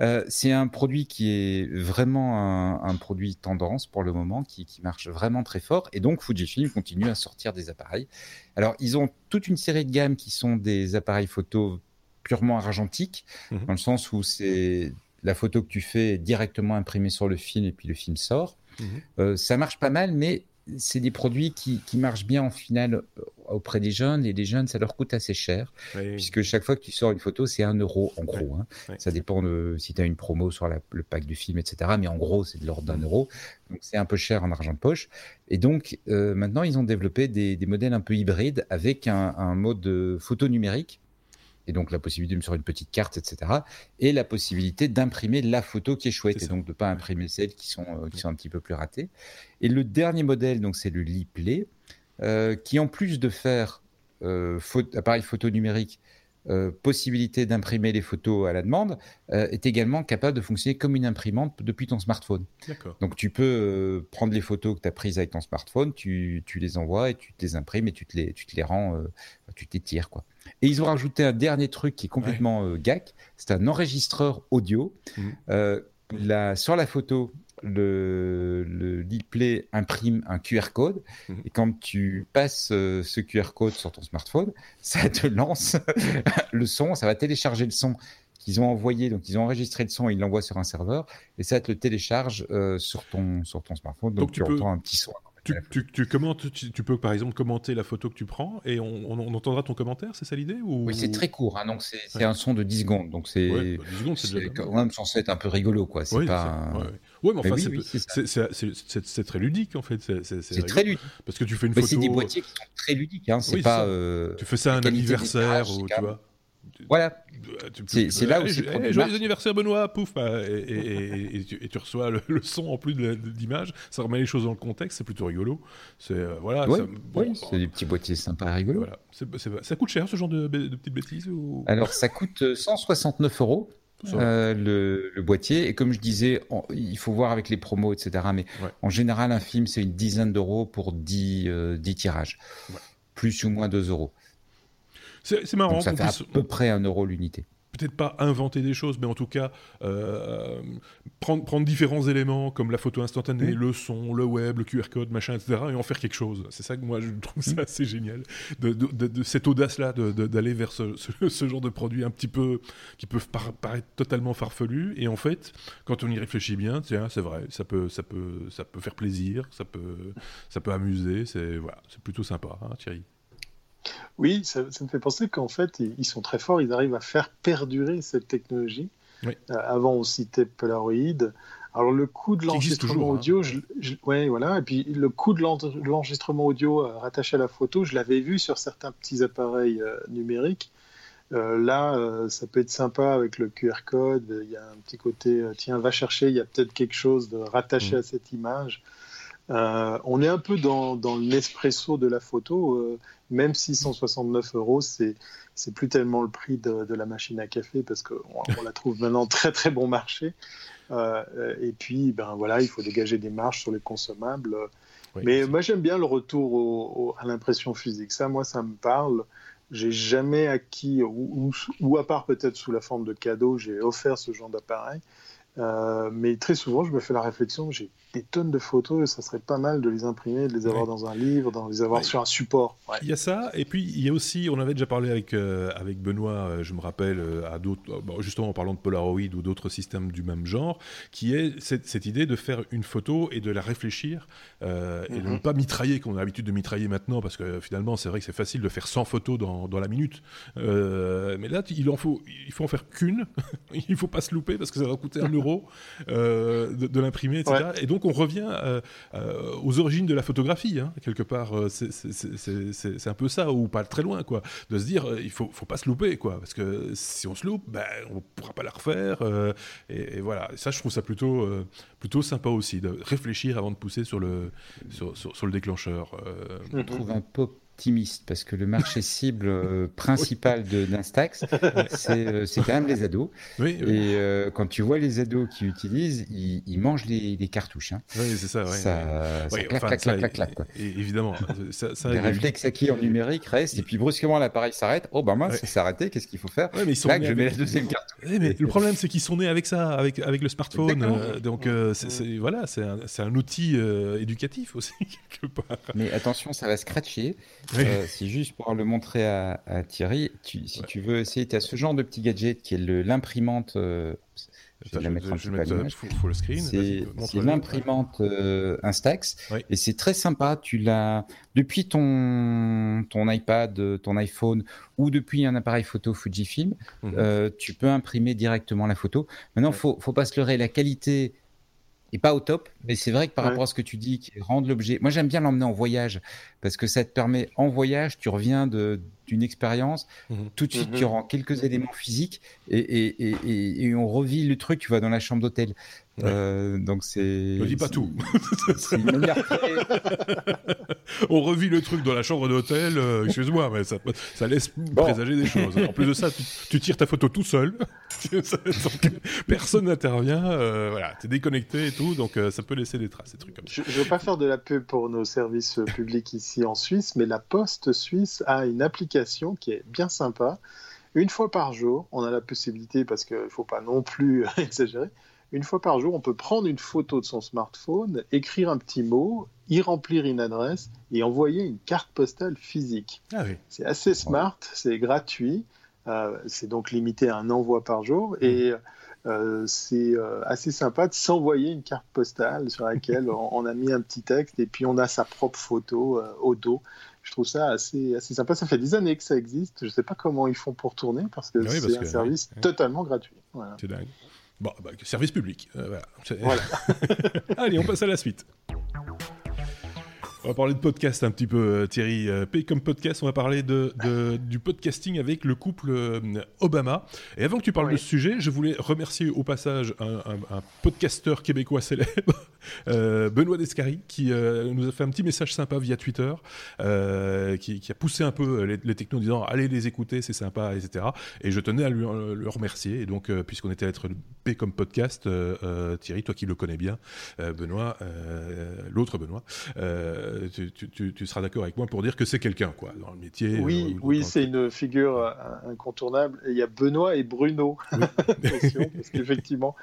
Speaker 3: Euh, c'est un produit qui est vraiment un, produit tendance pour le moment, qui, qui marche vraiment très fort, et donc Fujifilm continue à sortir des appareils. Alors, ils ont toute une série de gammes qui sont des appareils photo purement argentique, mhm. dans le sens où c'est la photo que tu fais directement imprimée sur le film et puis le film sort. Mhm. Euh, ça marche pas mal, mais c'est des produits qui, marchent bien en final euh, auprès des jeunes et les jeunes ça leur coûte assez cher puisque chaque fois que tu sors une photo c'est un euro en gros hein. ça dépend de si tu as une promo sur le pack du film etc mais en gros c'est de l'ordre d'un mhm. euro donc c'est un peu cher en argent de poche et donc euh, maintenant ils ont développé des, modèles un peu hybrides avec un, un mode photo numérique et donc la possibilité de me sur une petite carte, etc. Et la possibilité d'imprimer la photo qui est chouette, et donc de ne pas imprimer celles qui sont, euh, qui sont un petit peu plus ratées. Et le dernier modèle, donc c'est le Liplay, euh, qui en plus de faire appareil photo numérique euh, possibilité d'imprimer les photos à la demande, euh, est également capable de fonctionner comme une imprimante depuis ton smartphone. Donc tu peux euh, prendre les photos que tu as prises avec ton smartphone, tu, tu, les envoies et tu te les imprimes et tu te les, tu te les rends, tu t'étires. Quoi. Et ils ont rajouté un dernier truc qui est complètement gac, c'est un enregistreur audio. Mmh. La, sur la photo, le, le display imprime un QR code mhm. et quand tu passes euh, ce QR code sur ton smartphone, *laughs* ça te lance *laughs* le son, ça va télécharger le son qu'ils ont envoyé, donc ils ont enregistré le son et ils l'envoient sur un serveur et ça te le télécharge euh, sur, ton, sur ton smartphone. Donc, tu, entends un petit son.
Speaker 1: Tu, tu, commentes, tu, peux par exemple commenter la photo que tu prends et on, entendra ton commentaire, c'est ça l'idée
Speaker 3: ou... Oui, c'est très court, hein, donc c'est un son de 10 secondes, donc c'est ouais, bah, quand même censé être un peu rigolo, quoi. C'est pas.
Speaker 1: Oui, mais enfin, c'est très ludique en fait.
Speaker 3: C'est très ludique.
Speaker 1: Parce que tu fais une photo.
Speaker 3: C'est des boîtiers qui sont très ludiques, hein. c'est pas. Euh,
Speaker 1: tu fais ça à un anniversaire ou tu vois.
Speaker 3: Voilà. C'est là où c'est
Speaker 1: hey, Joyeux anniversaire Benoît, pouf, bah, et, tu, reçois le, son en plus d'image, ça remet les choses dans le contexte, c'est plutôt rigolo. C'est euh, voilà.
Speaker 3: c'est des petits boîtiers sympas, rigolos. Voilà.
Speaker 1: ça coûte cher ce genre de, petites bêtises ou...
Speaker 3: Alors ça coûte 169 euros. Euh, le, boîtier et comme je disais il faut voir avec les promos etc mais en général un film c'est une dizaine d'euros pour 10, 10 tirages plus ou moins 2 euros
Speaker 1: c'est marrant. Donc
Speaker 3: ça fait à peu près un euro l'unité
Speaker 1: peut-être pas inventer des choses, mais en tout cas euh, prendre, prendre différents éléments comme la photo instantanée, le son, le web, le QR code, machin, etc., et en faire quelque chose. C'est ça que moi je trouve ça assez génial, de, de, cette audace-là d'aller vers ce, ce, genre de produit un petit peu qui peuvent paraître totalement farfelus, et en fait, quand on y réfléchit bien, tiens, c'est vrai, ça peut, ça peut, ça peut faire plaisir, ça peut, ça peut amuser, c'est voilà, c'est plutôt sympa, hein, Thierry.
Speaker 2: Oui, ça, me fait penser qu'en fait, ils sont très forts, ils arrivent à faire perdurer cette technologie. Euh, avant, on citait Polaroid. Alors, le coût de l'enregistrement hein. audio, ouais, voilà. Et puis, le coût de l'enregistrement audio euh, rattaché à la photo, je l'avais vu sur certains petits appareils euh, numériques. là, ça peut être sympa avec le QR code. Il y a un petit côté, tiens, va chercher, il y a peut-être quelque chose de rattaché mm. à cette image. on est un peu dans, dans l'espresso de la photo même si 169 euros, c'est c'est plus tellement le prix de, la machine à café parce qu'on on la trouve maintenant très très bon marché. Euh, et puis, ben voilà, il faut dégager des marges sur les consommables. Mais moi, j'aime bien le retour à l'impression physique. Ça, moi, ça me parle. J'ai jamais acquis, ou, ou à part peut-être sous la forme de cadeau, j'ai offert ce genre d'appareil. Euh, mais très souvent, je me fais la réflexion, j'ai des tonnes de photos et ça serait pas mal de les imprimer, de les avoir dans un livre, de les avoir sur un support.
Speaker 1: Il y a ça, et puis il y a aussi, on avait déjà parlé avec, euh, avec Benoît, euh, je me rappelle, à d'autres, justement en parlant de Polaroid ou d'autres systèmes du même genre, qui est cette, cette, idée de faire une photo et de la réfléchir et de ne mhm. pas mitrailler, qu'on a l'habitude de mitrailler maintenant, parce que finalement, c'est vrai que c'est facile de faire 100 photos dans, dans la minute. mais là, il, en faut, il faut en faire qu'une, *laughs* il faut pas se louper parce que ça va coûter un euro euh, de, l'imprimer, etc. Et donc on revient euh, euh, aux origines de la photographie, hein, quelque part. C'est un peu ça, ou pas très loin, quoi. De se dire, il faut, faut pas se louper, quoi. Parce que si on se loupe, ben, on pourra pas la refaire. Et, voilà. ça, je trouve ça plutôt, plutôt sympa aussi, de réfléchir avant de pousser sur le, sur, le déclencheur.
Speaker 3: Trouve un peu optimiste parce que le marché *laughs* cible euh, principal d'Instax, euh, c'est quand même les ados. Et euh, quand tu vois les ados qui utilisent, ils, mangent les, cartouches. Hein.
Speaker 1: Oui, c'est ça.
Speaker 3: Ça, ça clac, clac, clac,
Speaker 1: Évidemment.
Speaker 3: Ça, les réflexes acquis en numérique restent, et puis brusquement l'appareil s'arrête. Oh ben moi, c'est s'arrêté, qu'est-ce qu'il faut faire?
Speaker 1: Mais ils sont
Speaker 3: Là, je mets la deuxième cartouche.
Speaker 1: mais le problème, c'est qu'ils sont nés avec ça, avec, avec le smartphone. donc c'est voilà, c'est un, un, outil éducatif aussi, *laughs* quelque part.
Speaker 3: Mais attention, ça va scratcher. Euh, c'est juste pour le montrer à, Thierry. si tu veux essayer, tu as ce genre de petit gadget qui est l'imprimante. Euh,
Speaker 1: je vais la mettre un peu.
Speaker 3: C'est l'imprimante euh, Instax et c'est très sympa. Tu l'as depuis ton ton iPad, ton iPhone ou depuis un appareil photo Fujifilm, mhm. tu peux imprimer directement la photo. Maintenant, faut faut pas se leurrer. La qualité et pas au top, mais c'est vrai que par rapport à ce que tu dis, qui rendre l'objet. Moi, j'aime bien l'emmener en voyage parce que ça te permet, en voyage, tu reviens d'une expérience, mhm. tout de suite, tu mhm. rends quelques éléments physiques et, et, et, et, on revit le truc. Tu vas dans la chambre d'hôtel. Euh, donc c'est.
Speaker 1: Ne dis pas tout. *laughs*
Speaker 3: C'est une *laughs*
Speaker 1: On revit le truc dans la chambre d'hôtel. Euh, excuse-moi, mais ça, ça laisse présager des choses. En plus de ça, tu, tires ta photo tout seul. *laughs* personne n'intervient. Euh, voilà, t'es déconnecté et tout, donc ça peut laisser des traces, ces trucs comme
Speaker 2: ça. Je, ne veux pas faire de la pub pour nos services *laughs* publics ici en Suisse, mais la Poste suisse a une application qui est bien sympa. Une fois par jour, on a la possibilité, parce qu'il ne faut pas non plus *laughs* exagérer, une fois par jour, on peut prendre une photo de son smartphone, écrire un petit mot, y remplir une adresse et envoyer une carte postale physique. Ah c'est assez smart, c'est gratuit, euh, c'est donc limité à un envoi par jour mmh. Euh, c'est euh, assez sympa de s'envoyer une carte postale sur laquelle *laughs* on, a mis un petit texte et puis on a sa propre photo au dos. Je trouve ça assez, assez sympa. Ça fait des années que ça existe. Je ne sais pas comment ils font pour tourner parce que c'est un service totalement gratuit.
Speaker 1: C'est dingue. Bon, bah, service public. Euh, voilà. *laughs* Allez, on passe à la suite. On va parler de podcast un petit peu, euh, Thierry. Euh, comme podcast, on va parler de, du podcasting avec le couple euh, Obama. Et avant que tu parles de ce sujet, je voulais remercier au passage un, podcasteur québécois célèbre, Benoît Descari, qui nous a fait un petit message sympa via Twitter, qui, a poussé un peu les, technos en disant allez les écouter, c'est sympa, etc. Et je tenais à lui, le remercier. Et donc, puisqu'on était à être Pay comme podcast, Thierry, toi qui le connais bien, Benoît, l'autre Benoît, euh, tu, seras d'accord avec moi pour dire que c'est quelqu'un, quoi, dans le métier.
Speaker 2: Oui, euh, oui, c'est une figure euh, incontournable. il y a Benoît et Bruno, *laughs* parce qu'effectivement,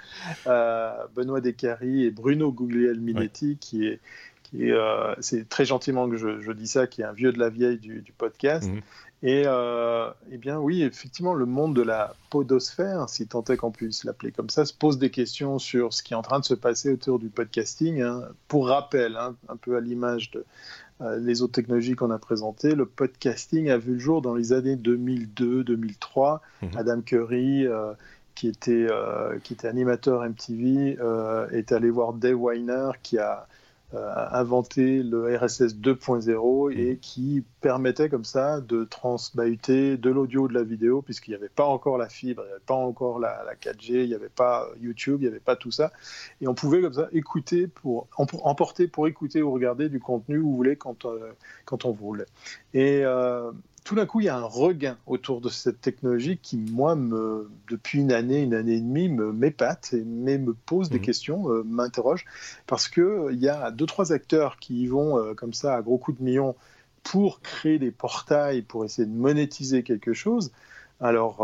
Speaker 2: Benoît Descaries et Bruno Guglielminetti, qui est qui c'est très gentiment que je, dis ça, qui est un vieux de la vieille du, podcast, mhm. Et euh, eh bien oui, effectivement, le monde de la podosphère, si tant est qu'on puisse l'appeler comme ça, se pose des questions sur ce qui est en train de se passer autour du podcasting. Hein. Pour rappel, hein, un peu à l'image de euh, les autres technologies qu'on a présentées, le podcasting a vu le jour dans les années 2002-2003. Mhm. Adam Curry, euh, qui, était, qui était animateur MTV, est allé voir Dave Weiner, qui a euh, inventé le RSS 2.0 et mmh. qui permettait comme ça de transbahuter de l'audio de la vidéo puisqu'il n'y avait pas encore la fibre, il n'y avait pas encore la, 4G, il n'y avait pas YouTube, il n'y avait pas tout ça. Et on pouvait comme ça écouter pour emporter pour écouter ou regarder du contenu où vous voulez quand, euh, quand on voulait. Et euh, tout d'un coup, il y a un regain autour de cette technologie qui, moi, me, depuis une année, une année et demie, m'épate et me pose des mhm. questions, euh, m'interroge, parce qu'il euh, y a deux, trois acteurs qui y vont euh, comme ça à gros coups de millions pour créer des portails, pour essayer de monétiser quelque chose. Alors,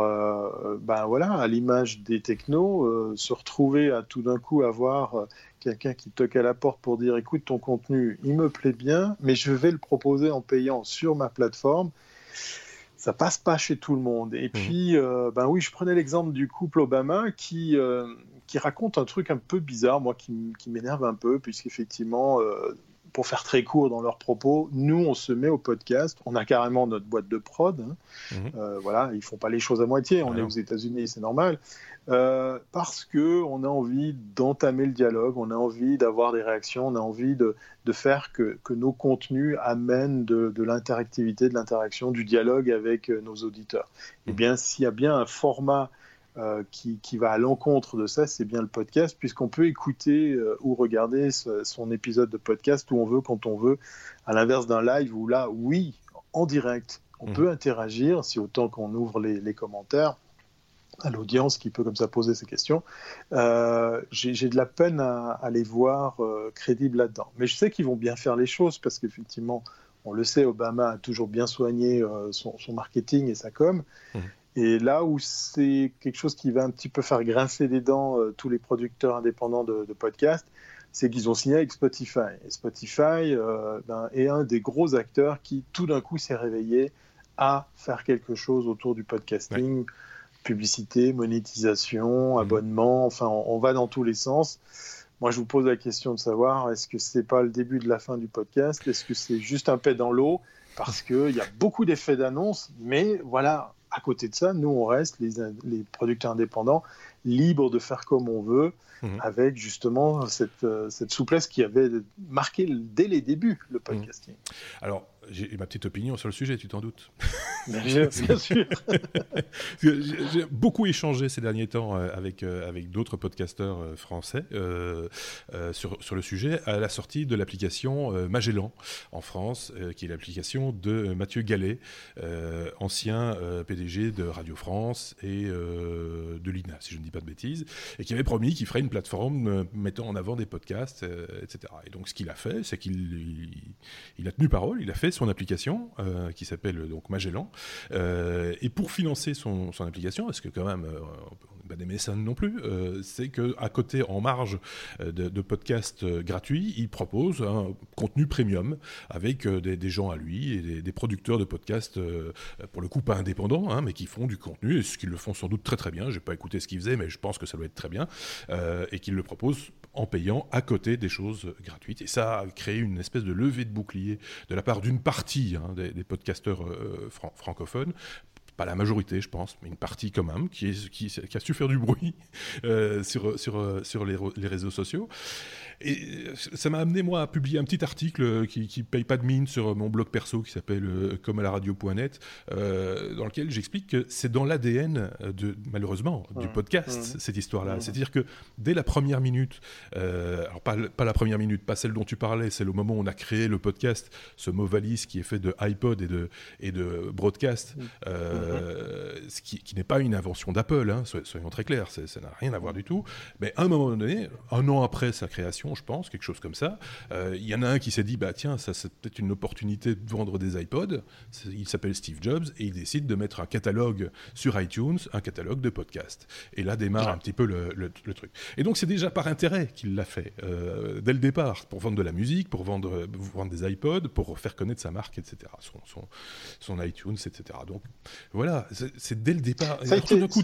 Speaker 2: ben voilà, à l'image des technos, se retrouver à tout d'un coup avoir quelqu'un qui toque à la porte pour dire écoute, ton contenu, il me plaît bien, mais je vais le proposer en payant sur ma plateforme ça passe pas chez tout le monde. Et mmh. puis, euh, ben oui, je prenais l'exemple du couple Obama qui, euh, qui raconte un truc un peu bizarre, moi, qui, qui m'énerve un peu, puisqu'effectivement, euh, pour faire très court dans leurs propos, nous, on se met au podcast, on a carrément notre boîte de prod. Hein. Euh, voilà, ils font pas les choses à moitié, on est aux États-Unis, c'est normal. Euh, parce que on a envie d'entamer le dialogue, on a envie d'avoir des réactions, on a envie de, de faire que, que, nos contenus amènent de, de l'interactivité, de l'interaction, du dialogue avec euh, nos auditeurs. Et eh mhm. bien, s'il y a bien un format euh, qui, va à l'encontre de ça, c'est bien le podcast, puisqu'on peut écouter euh, ou regarder son épisode de podcast où on veut, quand on veut, à l'inverse d'un live où là, oui, en direct, on mmh. peut interagir, si autant qu'on ouvre les, commentaires à l'audience qui peut comme ça poser ses questions. Euh, j'ai de la peine à, les voir crédibles là-dedans. Mais je sais qu'ils vont bien faire les choses parce qu'effectivement, on le sait, Obama a toujours bien soigné son, marketing et sa com. Mmh. Et là où c'est quelque chose qui va un petit peu faire grincer des dents euh, tous les producteurs indépendants de, podcasts, c'est qu'ils ont signé avec Spotify. Et Spotify euh, ben, est un des gros acteurs qui, tout d'un coup, s'est réveillé à faire quelque chose autour du podcasting, publicité, monétisation, mmh. abonnement, enfin, on, va dans tous les sens. Moi, je vous pose la question de savoir, est-ce que c'est pas le début de la fin du podcast? Est-ce que c'est juste un pet dans l'eau? Parce qu'il y a beaucoup d'effets d'annonce, mais voilà, à côté de ça, nous, on reste les, les producteurs indépendants libres de faire comme on veut, mhm. avec justement cette, euh, cette, souplesse qui avait marqué dès les débuts le podcasting.
Speaker 1: Alors, j'ai ma petite opinion sur le sujet, tu t'en doutes. *laughs*
Speaker 2: Bien, sûr. *laughs*
Speaker 1: j'ai beaucoup échangé ces derniers temps euh, avec, euh, avec d'autres podcasteurs euh, français sur, sur le sujet à la sortie de l'application Magellan en France, qui est l'application de Mathieu Gallet, ancien PDG de Radio France et de l'INA, si je ne dis pas de bêtises, et qui avait promis qu'il ferait une plateforme mettant en avant des podcasts, etc. Et donc ce qu'il a fait, c'est qu'il il, a tenu parole, il a fait application qui s'appelle donc Magellan. Euh, et pour financer son, application, parce que quand même, euh, pas des mécènes non plus, euh, c'est que à côté, en marge de, podcasts gratuits, il propose un contenu premium avec des, gens à lui et des, producteurs de podcasts, pour le coup pas indépendants, hein, mais qui font du contenu, et ce qu'ils le font sans doute très très bien. J'ai pas écouté ce qu'ils faisaient, mais je pense que ça doit être très bien, et qu'ils le proposent en payant à côté des choses gratuites. Et ça a créé une espèce de levée de bouclier de la part d'une partie hein, des, podcasteurs euh, francophones pas la majorité, je pense, mais une partie quand même, qui, est, qui, a su faire du bruit *laughs* euh, sur, sur, euh, sur les, les, réseaux sociaux. Et ça m'a amené, moi, à publier un petit article qui ne paye pas de mine sur mon blog perso qui s'appelle euh, comme à la radio.net, euh, dans lequel j'explique que c'est dans l'ADN, de, malheureusement, du mmh. podcast, mmh. cette histoire-là. Mmh. C'est-à-dire que dès la première minute, euh, alors pas, pas, la première minute, pas celle dont tu parlais, c'est le moment où on a créé le podcast, ce mot valise qui est fait de iPod et de, et de broadcast, ce qui, qui n'est pas une invention d'Apple, hein, soyons très clairs, ça n'a rien à voir du tout. Mais à un moment donné, un an après sa création, je pense, quelque chose comme ça. Euh, il y en a un qui s'est dit, bah tiens, ça c'est peut-être une opportunité de vendre des iPods. Il s'appelle Steve Jobs et il décide de mettre un catalogue sur iTunes, un catalogue de podcasts. Et là démarre un petit peu le, truc. Et donc c'est déjà par intérêt qu'il l'a fait euh, dès le départ, pour vendre de la musique, pour vendre, vendre des iPods, pour faire connaître sa marque, etc. Son, son, iTunes, etc. Donc voilà, c'est dès le départ. Ça tout d'un coup,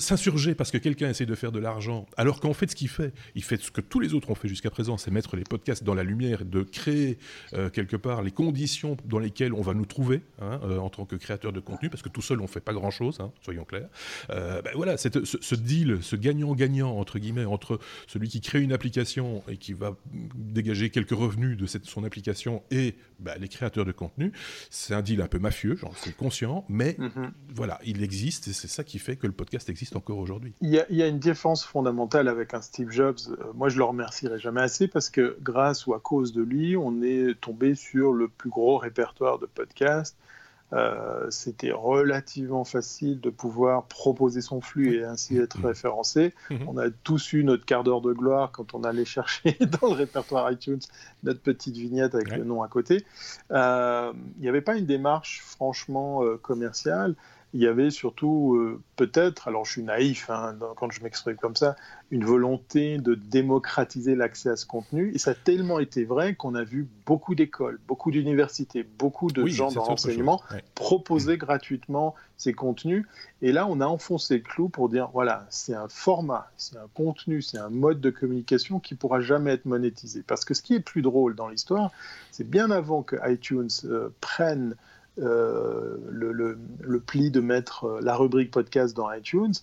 Speaker 1: s'insurger parce que quelqu'un essaie de faire de l'argent, alors qu'en fait, ce qu'il fait, il fait ce que tous les autres ont fait jusqu'à présent, c'est mettre les podcasts dans la lumière, de créer euh, quelque part les conditions dans lesquelles on va nous trouver hein, euh, en tant que créateur de contenu, parce que tout seul on fait pas grand chose, hein, soyons clairs. Euh, ben voilà, ce, ce, deal, ce gagnant-gagnant entre guillemets entre celui qui crée une application et qui va dégager quelques revenus de cette, son application et ben, les créateurs de contenu, c'est un deal un peu mafieux, j'en suis conscient, mais mm-hmm. Voilà, il existe et c'est ça qui fait que le podcast existe encore aujourd'hui.
Speaker 2: Il y, a une différence fondamentale avec un Steve Jobs. moi, je le remercierai jamais assez parce que grâce ou à cause de lui, on est tombé sur le plus gros répertoire de podcasts. Euh, c'était relativement facile de pouvoir proposer son flux et ainsi être mmh. référencé. Mmh. On a tous eu notre quart d'heure de gloire quand on allait chercher *laughs* dans le répertoire iTunes notre petite vignette avec le nom à côté. Euh, il n'y avait pas une démarche franchement euh, commerciale il y avait surtout euh, peut-être, alors je suis naïf hein, quand je m'exprime comme ça, une volonté de démocratiser l'accès à ce contenu. Et ça a tellement été vrai qu'on a vu beaucoup d'écoles, beaucoup d'universités, beaucoup de gens dans l'enseignement proposer mmh. gratuitement ces contenus. Et là, on a enfoncé le clou pour dire, voilà, c'est un format, c'est un contenu, c'est un mode de communication qui pourra jamais être monétisé. Parce que ce qui est plus drôle dans l'histoire, c'est bien avant que iTunes euh, prenne euh, le, le, pli de mettre euh, la rubrique podcast dans iTunes,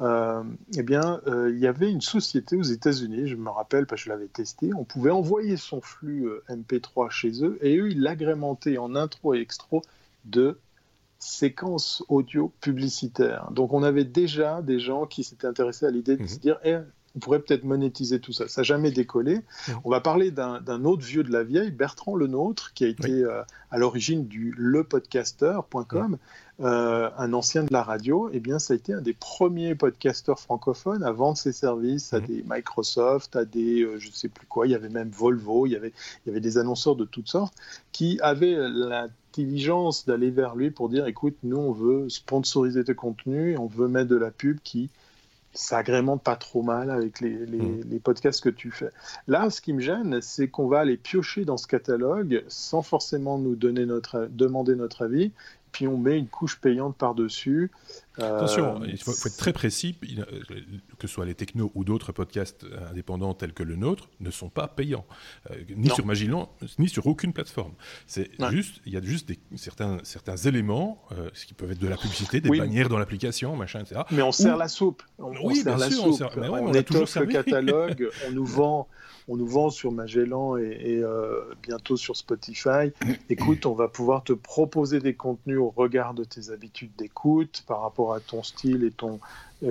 Speaker 2: euh, eh bien, il y avait une société aux États-Unis, je me rappelle parce que je l'avais testé, on pouvait envoyer son flux MP3 chez eux et eux, ils l'agrémentaient en intro et extra de séquences audio publicitaires. Donc on avait déjà des gens qui s'étaient intéressés à l'idée de mhm. se dire eh, on pourrait peut-être monétiser tout ça. Ça n'a jamais décollé. On va parler d'un autre vieux de la vieille, Bertrand Lenôtre, qui a été euh, à l'origine du lepodcaster.com, euh, un ancien de la radio. Eh bien, ça a été un des premiers podcasteurs francophones à vendre ses services à mhm. des Microsoft, à des, euh, je ne sais plus quoi, il y avait même Volvo, il y avait, il y avait des annonceurs de toutes sortes qui avaient l'intelligence d'aller vers lui pour dire, écoute, nous, on veut sponsoriser tes contenus, on veut mettre de la pub qui ça agrémente pas trop mal avec les, mm. les, podcasts que tu fais. Là, ce qui me gêne, c'est qu'on va aller piocher dans ce catalogue sans forcément nous donner notre, demander notre avis, puis on met une couche payante par-dessus.
Speaker 1: Attention, il faut, être très précis, que ce soit les technos ou d'autres podcasts indépendants tels que le nôtre, ne sont pas payants, ni sur Magellan, ni sur aucune plateforme. C'est juste, il y a juste des, certains, certains éléments, ce qui peuvent être de la publicité, des bannières dans l'application, machin, etc.
Speaker 2: Mais on sert la soupe. On,
Speaker 1: oui,
Speaker 2: sert
Speaker 1: la
Speaker 2: soupe.
Speaker 1: On,
Speaker 2: on, on, étoffe le catalogue, *laughs* on nous vend on nous vend sur Magellan et, euh, bientôt sur Spotify. Écoute, on va pouvoir te proposer des contenus au regard de tes habitudes d'écoute, par rapport à ton style et ton,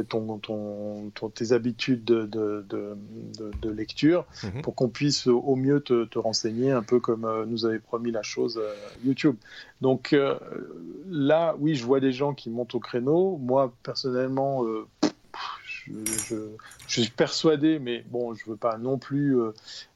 Speaker 2: ton, ton, tes habitudes de, de, lecture, mhm. pour qu'on puisse au mieux te, renseigner, un peu comme euh, nous avait promis la chose euh, YouTube. Donc là, oui, je vois des gens qui montent au créneau. Moi, personnellement, je, suis persuadé, mais bon, je veux pas non plus euh,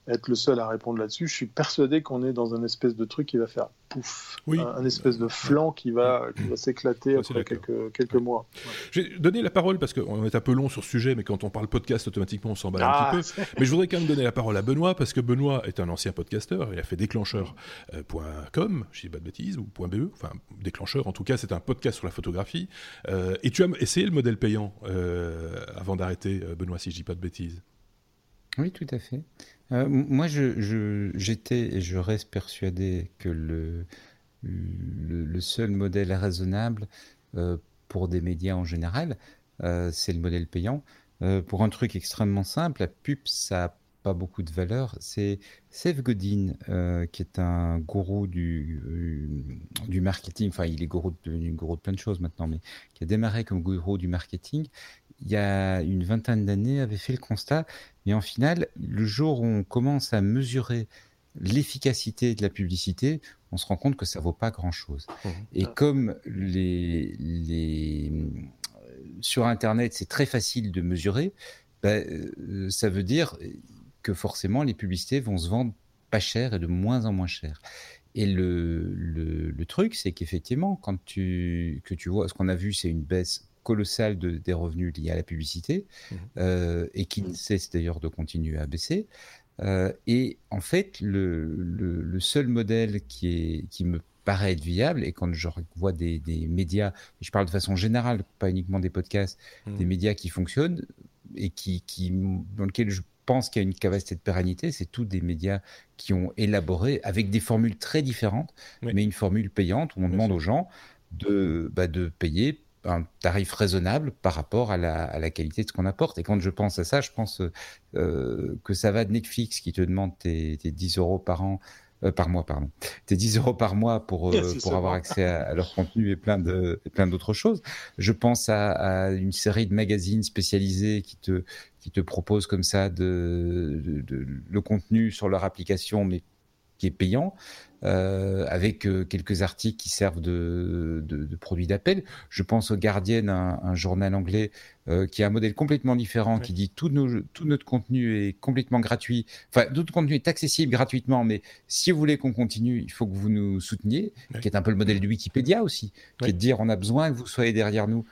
Speaker 2: être le seul à répondre là-dessus. Je suis persuadé qu'on est dans un espèce de truc qui va faire pouf, un, espèce de flanc qui va, qui va s'éclater après quelques, quelques mois.
Speaker 1: J'ai donné la parole parce qu'on est un peu long sur ce sujet, mais quand on parle podcast, automatiquement on s'emballe un ah, petit peu. Mais je voudrais quand même donner la parole à Benoît parce que Benoît est un ancien podcasteur. Il a fait déclencheur.com, euh, je dis pas de bêtises, ou .be, enfin déclencheur en tout cas, c'est un podcast sur la photographie. Euh, et tu as essayé le modèle payant euh, avant d'arrêter, Benoît, si je dis pas de bêtises?
Speaker 3: Oui, tout à fait. Euh, moi, j'étais et je reste persuadé que le, seul modèle raisonnable euh, pour des médias en général, euh, c'est le modèle payant. pour un truc extrêmement simple, la pub, ça n'a pas beaucoup de valeur. C'est Seth Godin, qui est un gourou du, du marketing. Enfin, il est gourou de, gourou de plein de choses maintenant, mais qui a démarré comme gourou du marketing il y a une vingtaine d'années, avait fait le constat. Mais en final, le jour où on commence à mesurer l'efficacité de la publicité, on se rend compte que ça vaut pas grand-chose. Mmh. Et comme les, les, sur Internet, c'est très facile de mesurer, ben, euh, ça veut dire que forcément, les publicités vont se vendre pas cher et de moins en moins cher. Et le, le, le truc, c'est qu'effectivement, quand tu, que tu vois, ce qu'on a vu, c'est une baisse colossal de, des revenus liés à la publicité mmh. euh, et qui ne cesse d'ailleurs de continuer à baisser. Euh, et en fait, le, le, seul modèle qui, est, qui me paraît être viable, et quand je vois des, des, médias, je parle de façon générale, pas uniquement des podcasts, mmh. des médias qui fonctionnent et qui, qui, dans lesquels je pense qu'il y a une capacité de pérennité, c'est tous des médias qui ont élaboré avec des formules très différentes, mais une formule payante où on demande aux gens de, bah, de payer un tarif raisonnable par rapport à la, qualité de ce qu'on apporte. Et quand je pense à ça, je pense euh, que ça va de Netflix qui te demande tes, 10 euros par an, euh, par mois, pardon, tes 10 euros par mois pour, euh, *laughs* pour avoir accès à, leur contenu et plein de plein d'autres choses. Je pense à, une série de magazines spécialisés qui te qui te proposent comme ça de, de le contenu sur leur application, mais qui est payant. Euh, avec euh, quelques articles qui servent de, de, de produits d'appel. Je pense au Guardian, un, un journal anglais euh, qui a un modèle complètement différent, qui dit tout, nos, tout notre contenu est complètement gratuit. Enfin, tout notre contenu est accessible gratuitement, mais si vous voulez qu'on continue, il faut que vous nous souteniez, qui est un peu le modèle de Wikipédia aussi, qui est de dire on a besoin que vous soyez derrière nous.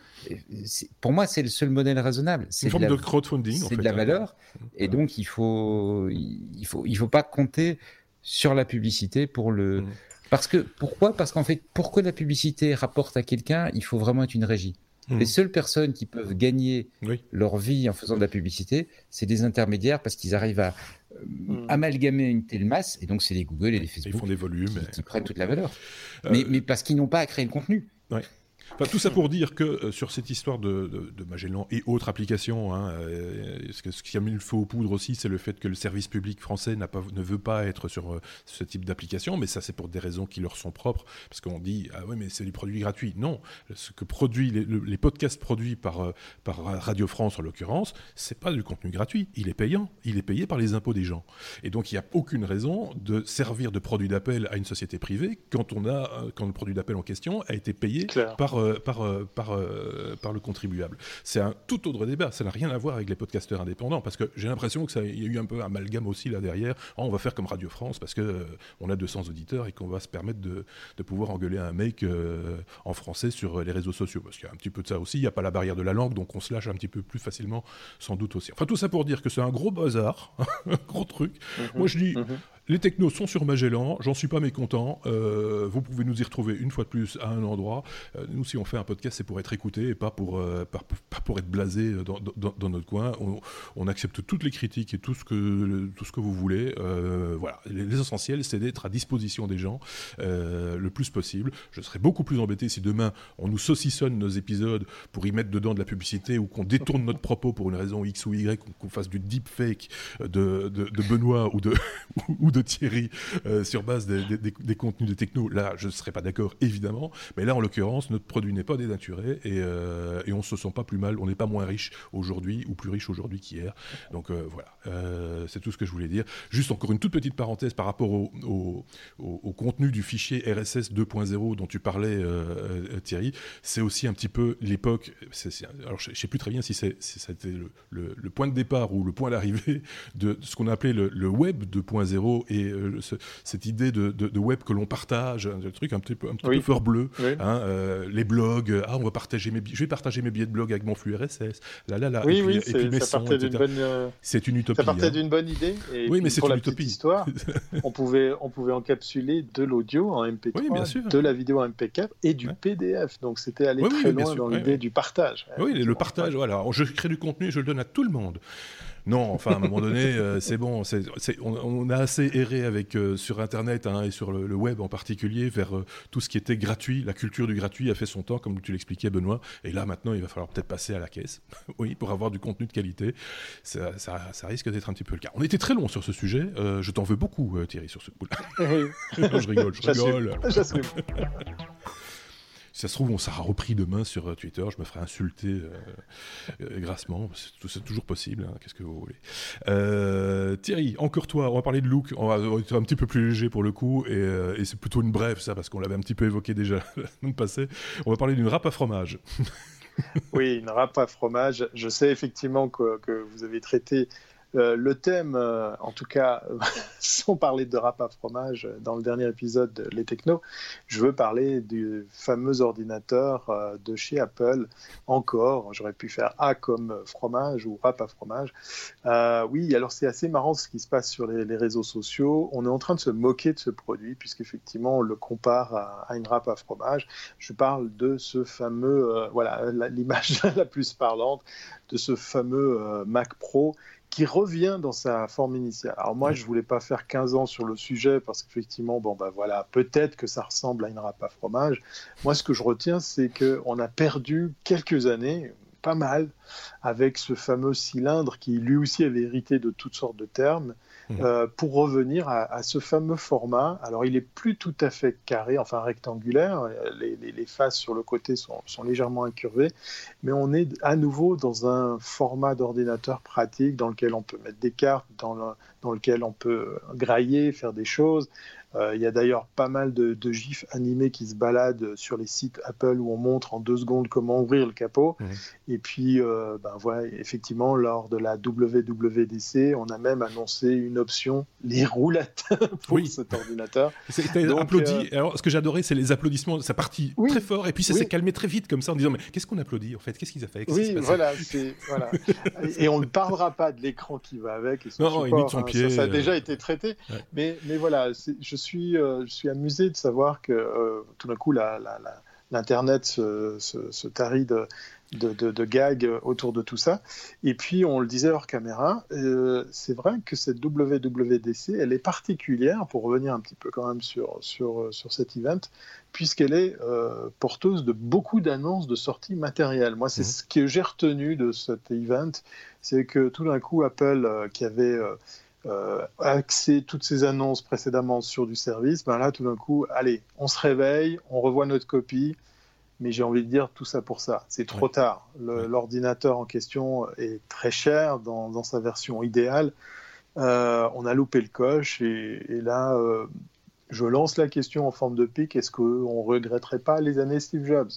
Speaker 3: Pour moi, c'est le seul modèle raisonnable.
Speaker 1: C'est une forme de, crowdfunding.
Speaker 3: C'est de la hein. valeur, et donc il faut, il faut, il faut pas compter sur la publicité pour le. Mmh. Parce que pourquoi? Parce qu'en fait, pour que la publicité rapporte à quelqu'un, il faut vraiment être une régie. Mmh. Les seules personnes qui peuvent gagner leur vie en faisant de la publicité, c'est des intermédiaires parce qu'ils arrivent à euh, mmh. amalgamer une telle masse, et donc c'est les Google et les Facebook
Speaker 1: Ils font des volumes
Speaker 3: qui, prennent toute la valeur. Euh, mais, mais, parce qu'ils n'ont pas à créer le contenu
Speaker 1: tout ça pour dire que euh, sur cette histoire de, Magellan et autres applications, hein, euh, ce, qui a mis le feu aux poudres aussi, c'est le fait que le service public français pas, ne veut pas être sur euh, ce type d'application, mais ça c'est pour des raisons qui leur sont propres, parce qu'on dit ah ouais mais c'est des produits gratuits. Non, ce que produit les, podcasts produits par par Radio France en l'occurrence, c'est pas du contenu gratuit, il est payant, il est payé par les impôts des gens, et donc il n'y a aucune raison de servir de produit d'appel à une société privée quand on a quand le produit d'appel en question a été payé par euh, par, euh, par, euh, par le contribuable. C'est un tout autre débat. Ça n'a rien à voir avec les podcasteurs indépendants parce que j'ai l'impression qu'il y a eu un peu un amalgame aussi là derrière. Oh, on va faire comme Radio France parce que on a 200 auditeurs et qu'on va se permettre de, de, pouvoir engueuler un mec en français sur les réseaux sociaux. Parce qu'il y a un petit peu de ça aussi. Il n'y a pas la barrière de la langue, donc on se lâche un petit peu plus facilement, sans doute aussi. Enfin, tout ça pour dire que c'est un gros bazar, *laughs* un gros truc. Mhm. Moi, je dis. Mhm Les technos sont sur Magellan, j'en suis pas mécontent. Euh, vous pouvez nous y retrouver une fois de plus à un endroit. Euh, nous, si on fait un podcast, c'est pour être écouté et pas pour, euh, pas, pour être blasé dans, dans, notre coin. On, accepte toutes les critiques et tout ce que, tout ce que vous voulez. voilà, l'essentiel, c'est d'être à disposition des gens le plus possible. Je serais beaucoup plus embêté si demain on nous saucissonne nos épisodes pour y mettre dedans de la publicité ou qu'on détourne notre propos pour une raison X ou Y, qu'on fasse du deepfake de, de, de Benoît ou de *laughs* Thierry euh, sur base des, contenus de techno, là, je ne serais pas d'accord, évidemment. Mais là, en l'occurrence, notre produit n'est pas dénaturé et, euh, on ne se sent pas plus mal. On n'est pas moins riche aujourd'hui ou plus riche aujourd'hui qu'hier. Donc euh, voilà, c'est tout ce que je voulais dire. Juste encore une toute petite parenthèse par rapport au, contenu du fichier RSS 2.0 dont tu parlais, Thierry. C'est aussi un petit peu l'époque. Alors, je ne sais plus très bien si c'était le, point de départ ou le point d'arrivée de ce qu'on a appelé le Web 2.0 et euh, cette idée de, de, web que l'on partage, un truc un petit peu, un petit peu bleu, hein, euh, les blogs, ah on va partager mes, je vais partager mes billets de blog avec mon flux RSS, là là là,
Speaker 2: oui, oui, ça partait d'une bonne,
Speaker 1: euh, c'est une utopie.
Speaker 2: Ça partait hein. d'une bonne idée. Et
Speaker 1: oui, mais c'est
Speaker 2: une
Speaker 1: utopie.
Speaker 2: Histoire, *laughs* on pouvait, on pouvait encapsuler de l'audio en MP3, de la vidéo en MP4 et du PDF. Donc c'était aller très loin dans l'idée du partage.
Speaker 1: Oui, le partage. Voilà, je crée du contenu, je le donne à tout le monde. Non, enfin, à un moment donné, euh, c'est bon. on, a assez erré avec, euh, sur Internet hein, et sur le, web en particulier vers euh, tout ce qui était gratuit. La culture du gratuit a fait son temps, comme tu l'expliquais, Benoît. Et là, maintenant, il va falloir peut-être passer à la caisse, *laughs* oui, pour avoir du contenu de qualité. Ça, risque d'être un petit peu le cas. On était très long sur ce sujet. je t'en veux beaucoup, Thierry, sur ce coup-là. *laughs* je rigole, je rigole *laughs* si ça se trouve, on sera repris demain sur euh, Twitter, je me ferai insulter euh, euh, grassement. C'est toujours possible, hein, qu'est-ce que vous voulez. Thierry, encore toi, on va parler de look, on va être un petit peu plus léger pour le coup, et, c'est plutôt une brève ça, parce qu'on l'avait un petit peu évoqué déjà *laughs* la semaine passée. On va parler d'une râpe à fromage. *laughs*
Speaker 2: oui, une râpe à fromage. Je sais effectivement que, que vous avez traité euh, le thème, euh, en tout cas, *laughs* sans parler de rap à fromage dans le dernier épisode de Les Technos, je veux parler du fameux ordinateur euh, de chez Apple. Encore, j'aurais pu faire A comme fromage ou rap à fromage. oui, alors c'est assez marrant ce qui se passe sur les, réseaux sociaux. On est en train de se moquer de ce produit puisqu'effectivement on le compare à, une râpe à fromage. Je parle de ce fameux, voilà, l'image *laughs* la plus parlante de ce fameux Mac Pro qui revient dans sa forme initiale. Alors moi, je voulais pas faire 15 ans sur le sujet parce qu'effectivement, bon bah voilà, peut-être que ça ressemble à une râpe à fromage. Moi, ce que je retiens, c'est qu'on a perdu quelques années, pas mal, avec ce fameux cylindre qui lui aussi avait hérité de toutes sortes de termes Mhm. Euh, pour revenir à, ce fameux format. Alors, il est plus tout à fait carré, enfin rectangulaire. Les, faces sur le côté sont, légèrement incurvées, mais on est à nouveau dans un format d'ordinateur pratique dans lequel on peut mettre des cartes, dans, dans lequel on peut grailler, faire des choses. Euh, il y a d'ailleurs pas mal de, gifs animés qui se baladent sur les sites Apple où on montre en deux secondes comment ouvrir le capot. Et puis, euh, ben voilà, effectivement, lors de la WWDC, on a même annoncé une option, les roulettes *laughs* pour cet ordinateur.
Speaker 1: C'était applaudi. Euh, Alors, ce que j'adorais, c'est les applaudissements. Ça partit très fort et puis ça s'est calmé très vite comme ça en disant mais qu'est-ce qu'on applaudit en fait? Qu'est-ce qu'ils ont fait?
Speaker 2: Oui, voilà, voilà. et on ne parlera pas de l'écran qui va avec.
Speaker 1: non, il met son hein. pied.
Speaker 2: Ça, a déjà été traité. Mais, mais voilà, je suis, euh, je suis amusé de savoir que euh, tout d'un coup, l'Internet se, se, tarit de, de, de, gags autour de tout ça. Et puis, on le disait hors caméra, euh, c'est vrai que cette WWDC, elle est particulière, pour revenir un petit peu quand même sur, sur, sur cet event, puisqu'elle est porteuse de beaucoup d'annonces de sorties matérielles. Moi, c'est mmh. ce que j'ai retenu de cet event, c'est que tout d'un coup, Apple, qui avait euh, axé toutes ces annonces précédemment sur du service, ben là, tout d'un coup, allez, on se réveille, on revoit notre copie, mais j'ai envie de dire tout ça pour ça. C'est trop tard. L'ordinateur en question est très cher dans, sa version idéale. Euh, on a loupé le coche et, là, euh, je lance la question en forme de pic est-ce qu'on regretterait pas les années Steve Jobs?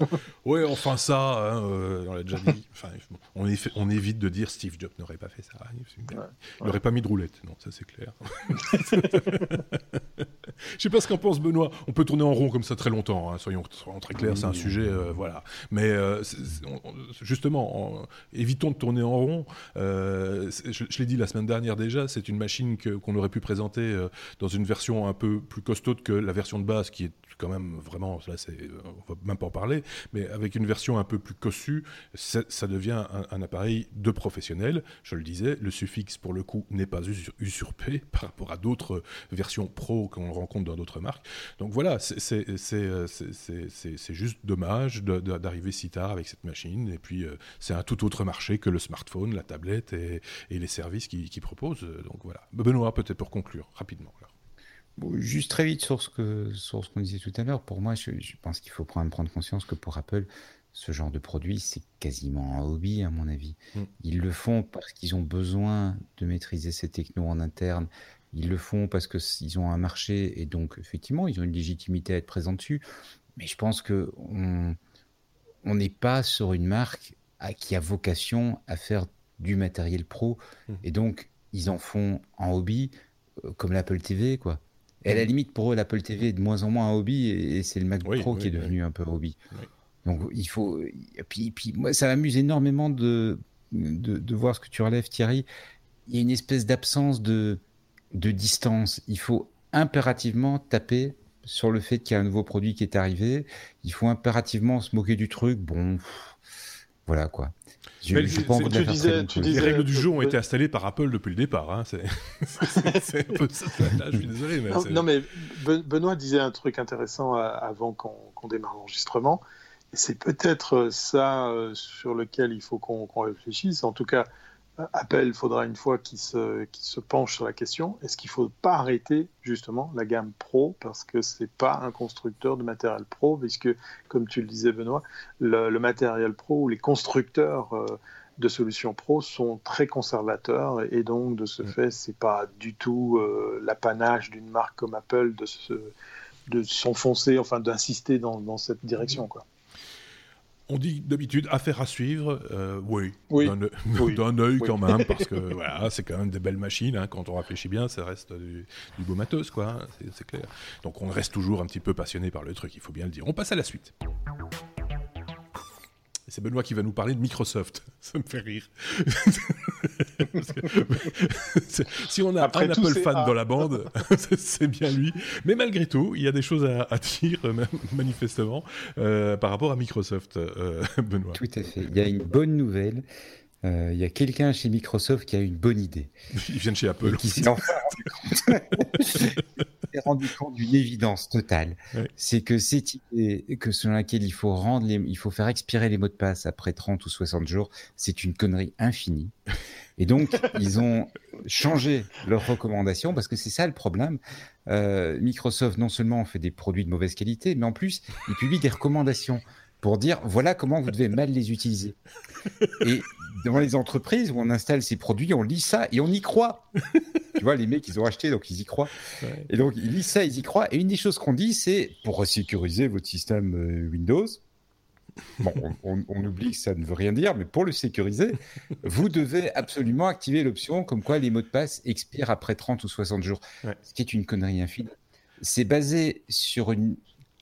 Speaker 2: *laughs*
Speaker 1: Oui, enfin ça, hein, euh, on l'a déjà dit. *laughs* on, évite de dire Steve Jobs n'aurait pas fait ça. Il n'aurait pas mis de roulette, non, ça c'est clair. *laughs* Je sais pas ce qu'en pense Benoît. On peut tourner en rond comme ça très longtemps. Hein. Soyons, très clairs, c'est un sujet, euh, voilà. Mais euh, justement, évitons de tourner en rond. Je, l'ai dit la semaine dernière déjà, c'est une machine qu'on aurait pu présenter dans une version un peu plus costaud que la version de base, qui est quand même vraiment, là, c'est, on va même pas en parler, mais avec une version un peu plus cossue, ça devient un, appareil de professionnel. Je le disais, le suffixe pour le coup n'est pas usurpé *laughs* par rapport à d'autres versions pro qu'on rencontre dans d'autres marques. Donc voilà, c'est juste dommage d'arriver si tard avec cette machine. Et puis, euh, c'est un tout autre marché que le smartphone, la tablette et, les services qu'ils qui proposent. Donc voilà. Benoît, peut-être pour conclure, rapidement.
Speaker 3: Juste très vite sur ce qu'on ce qu'on disait tout à l'heure, pour moi, je, pense qu'il faut prendre, prendre conscience que pour Apple, ce genre de produit, c'est quasiment un hobby, à mon avis. Mm. Ils le font parce qu'ils ont besoin de maîtriser ces technos en interne ils le font parce qu'ils ont un marché et donc effectivement ils ont une légitimité à être présents dessus. Mais je pense que on n'est pas sur une marque qui a vocation à faire du matériel pro mmh. et donc ils en font en hobby euh, comme l'Apple TV quoi. Et à la limite pour eux l'Apple TV est de moins en moins un hobby et, c'est le Mac Pro qui est devenu un peu hobby. Donc il faut et puis, puis moi ça m'amuse énormément de, de, de voir ce que tu relèves Thierry. Il y a une espèce d'absence de de distance. Il faut impérativement taper sur le fait qu'il y a un nouveau produit qui est arrivé. Il faut impérativement se moquer du truc. Bon, voilà quoi.
Speaker 1: Je, les règles du jeu ont été installées par Apple depuis le départ. Hein. C'est *laughs* un peu ça. je suis désolé.
Speaker 2: Mais non, mais Benoît disait un truc intéressant euh, avant qu'on démarre l'enregistrement. C'est peut-être ça euh, sur lequel il faut qu'on réfléchisse. En tout cas, Apple faudra une fois qu'il se, se penche sur la question, est-ce qu'il ne faut pas arrêter justement la gamme Pro parce que ce n'est pas un constructeur de matériel Pro, puisque comme tu le disais Benoît, le, matériel Pro ou les constructeurs euh, de solutions Pro sont très conservateurs et donc de ce fait, ce n'est pas du tout euh, l'apanage d'une marque comme Apple de, de s'enfoncer, enfin d'insister dans, dans, cette direction. Quoi.
Speaker 1: On dit d'habitude affaire à suivre, euh, oui, *laughs* d'un œil quand même, parce que *laughs* voilà, c'est quand même des belles machines. Hein, quand on réfléchit bien, ça reste du, beau matos, quoi. Hein, c'est clair. Donc on reste toujours un petit peu passionné par le truc, il faut bien le dire. On passe à la suite. C'est Benoît qui va nous parler de Microsoft. *laughs* Ça me fait rire. *laughs* si on a un Apple fan dans la bande, *laughs* c'est bien lui. Mais malgré tout, il y a des choses à, dire, *laughs* manifestement, euh, par rapport à Microsoft, euh, Benoît.
Speaker 3: Tout à fait. Il y a une bonne nouvelle. Euh, il y a quelqu'un chez Microsoft qui a une bonne idée.
Speaker 1: Il vient de chez Apple.
Speaker 3: qui *laughs* s'est rendu compte d'une évidence totale. C'est que cette idée que selon laquelle il faut rendre il faut faire expirer les mots de passe après 30 ou 60 jours, c'est une connerie infinie. Et donc, *laughs* ils ont changé leurs recommandations parce que c'est ça le problème. Euh, Microsoft, non seulement fait des produits de mauvaise qualité, mais en plus, ils publient des recommandations pour dire voilà comment vous devez mal les utiliser. Et dans les entreprises où on installe ces produits, on lit ça et on y croit. *laughs* tu vois, les mecs, ils ont acheté, donc ils y croient. Et donc, ils lisent ça, ils y croient. Et une des choses qu'on dit, c'est pour sécuriser votre système euh, Windows, bon, on, oublie que ça ne veut rien dire, mais pour le sécuriser, *laughs* vous devez absolument activer l'option comme quoi les mots de passe expirent après 30 ou 60 jours. Ce qui est une connerie infinie. C'est basé sur une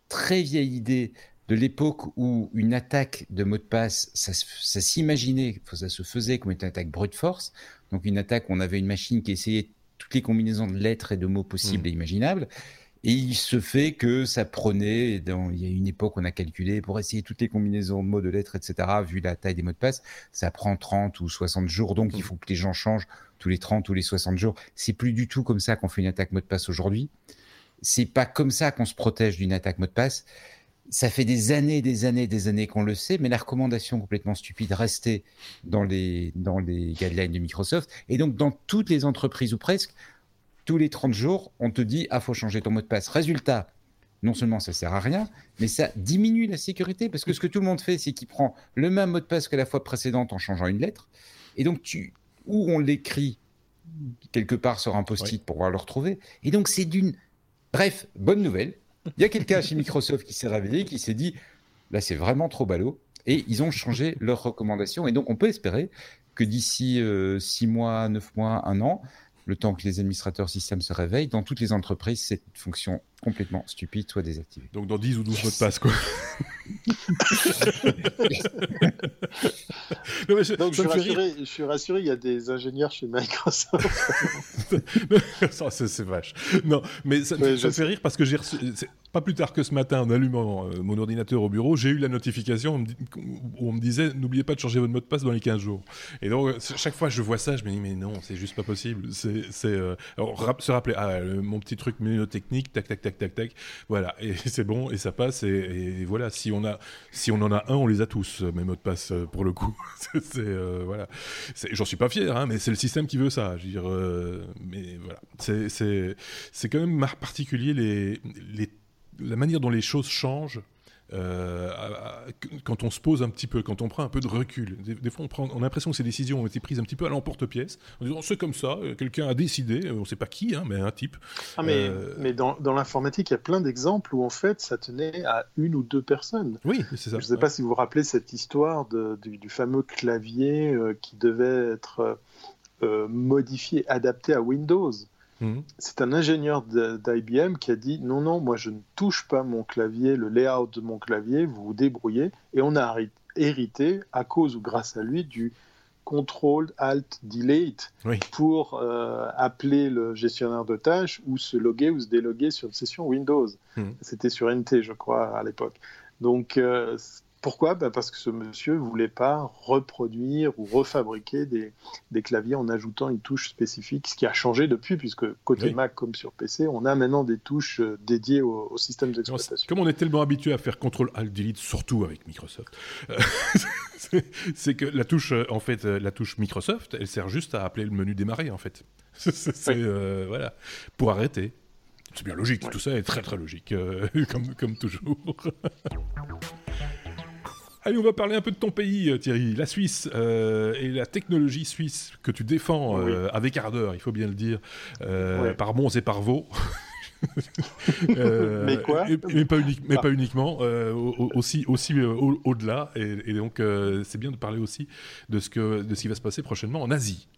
Speaker 3: très vieille idée de l'époque où une attaque de mot de passe, ça, s'imaginait, ça se faisait comme une attaque brute force. Donc une attaque où on avait une machine qui essayait toutes les combinaisons de lettres et de mots possibles mmh. et imaginables. Et il se fait que ça prenait, dans, il y a une époque, on a calculé, pour essayer toutes les combinaisons de mots, de lettres, etc., vu la taille des mots de passe, ça prend 30 ou 60 jours. Donc, il mmh. faut que les gens changent tous les 30 ou les 60 jours. C'est plus du tout comme ça qu'on fait une attaque mot de passe aujourd'hui. C'est pas comme ça qu'on se protège d'une attaque mot de passe ça fait des années, des années, des années qu'on le sait, mais la recommandation complètement stupide restait dans les, dans les guidelines de Microsoft. Et donc, dans toutes les entreprises ou presque, tous les 30 jours, on te dit, ah, faut changer ton mot de passe. Résultat, non seulement ça sert à rien, mais ça diminue la sécurité parce que ce que tout le monde fait, c'est qu'il prend le même mot de passe que la fois précédente en changeant une lettre. Et donc, tu, ou on l'écrit quelque part sur un post-it pour pouvoir le retrouver. Et donc, c'est d'une. Bref, bonne nouvelle il y a quelqu'un chez Microsoft qui s'est réveillé, qui s'est dit là, c'est vraiment trop ballot. Et ils ont changé leurs recommandations. Et donc, on peut espérer que d'ici 6 euh, mois, 9 mois, 1 an, le temps que les administrateurs système se réveillent. Dans toutes les entreprises, cette fonction complètement stupide soit désactivée.
Speaker 1: Donc dans 10 ou 12 mots de passe, quoi. *laughs*
Speaker 2: Donc je suis, rassuré, il y a des ingénieurs chez Microsoft. *laughs*
Speaker 1: c'est vache. Non, mais ça, me fait rire parce que j'ai reçu, pas plus tard que ce matin, en allumant euh, mon ordinateur au bureau, j'ai eu la notification où on me disait n'oubliez pas de changer votre mot de passe dans les 15 jours. Et donc, euh, chaque fois que je vois ça, je me dis mais non, c'est juste pas possible. C'est euh, se rappeler, ah, mon petit truc mnémotechnique, tac, tac, tac, tac, tac, voilà, et *laughs* c'est bon, et ça passe, et, voilà, si on, a, si on en a un, on les a tous, mes mots de passe, pour le coup. *laughs* c'est voilà. J'en suis pas fier, hein, mais c'est le système qui veut ça. Je veux dire, mais voilà, c'est quand même particulier les, les la manière dont les choses changent euh, quand on se pose un petit peu, quand on prend un peu de recul. Des, fois, on, prend, on a l'impression que ces décisions ont été prises un petit peu à l'emporte-pièce, en disant c'est comme ça, euh, quelqu'un a décidé, on ne sait pas qui, hein, mais un type.
Speaker 2: Ah, mais, euh, mais dans, dans l'informatique, il y a plein d'exemples où en fait ça tenait à une ou deux personnes.
Speaker 1: Oui, c'est ça.
Speaker 2: Je ne sais pas si vous vous rappelez cette histoire de, du, fameux clavier qui devait être modifié, adapté à Windows. Mhm. C'est un ingénieur d'IBM qui a dit non, non, moi je ne touche pas mon clavier, le layout de mon clavier, vous vous débrouillez. Et on a hérité, à cause ou grâce à lui, du Control Alt Delete pour euh, appeler le gestionnaire de tâches ou se loguer ou se déloguer sur une session Windows. Mhm. C'était sur NT, je crois, à l'époque. Donc, euh, pourquoi? Bah, Parce que ce monsieur ne voulait pas reproduire ou refabriquer des, claviers en ajoutant une touche spécifique, ce qui a changé depuis, puisque côté Mac comme sur PC, on a maintenant des touches euh, dédiées au, système d'exploitation.
Speaker 1: Comme on est tellement habitué à faire CTRL Alt Delete, surtout avec Microsoft, euh, *laughs* c'est que la touche, euh, en fait, la touche Microsoft, elle sert juste à appeler le menu démarrer, en fait. *laughs* c'est voilà, pour arrêter. C'est bien logique, tout ça est très très logique, *laughs* comme, comme toujours. Allez, on va parler un peu de ton pays, euh, Thierry, la Suisse euh, et la technologie suisse que tu défends euh, avec ardeur, il faut bien le dire, par bons et par vaux. *laughs*
Speaker 2: mais quoi
Speaker 1: mais, pas, mais pas, uniquement, aussi, aussi au-delà. et, donc, c'est bien de parler aussi de ce, que, de ce qui va se passer prochainement en Asie.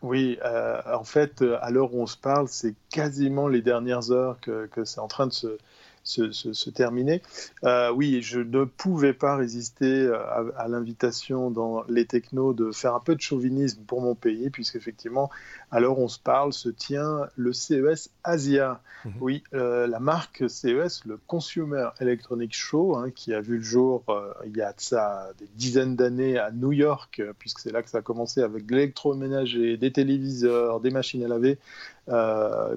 Speaker 2: Oui, en fait, à l'heure où on se parle, c'est quasiment les dernières heures que, que c'est en train de se, se, terminer. Euh, oui, je ne pouvais pas résister euh, à, l'invitation dans les technos de faire un peu de chauvinisme pour mon pays, puisqu'effectivement, à l'heure où on se parle, se tient le CES Asia. Mhm. Oui, euh, la marque CES, le Consumer Electronics Show, hein, qui a vu le jour il y a ça des dizaines d'années à New York, puisque c'est là que ça a commencé avec de l'électroménager, des téléviseurs, des machines à laver,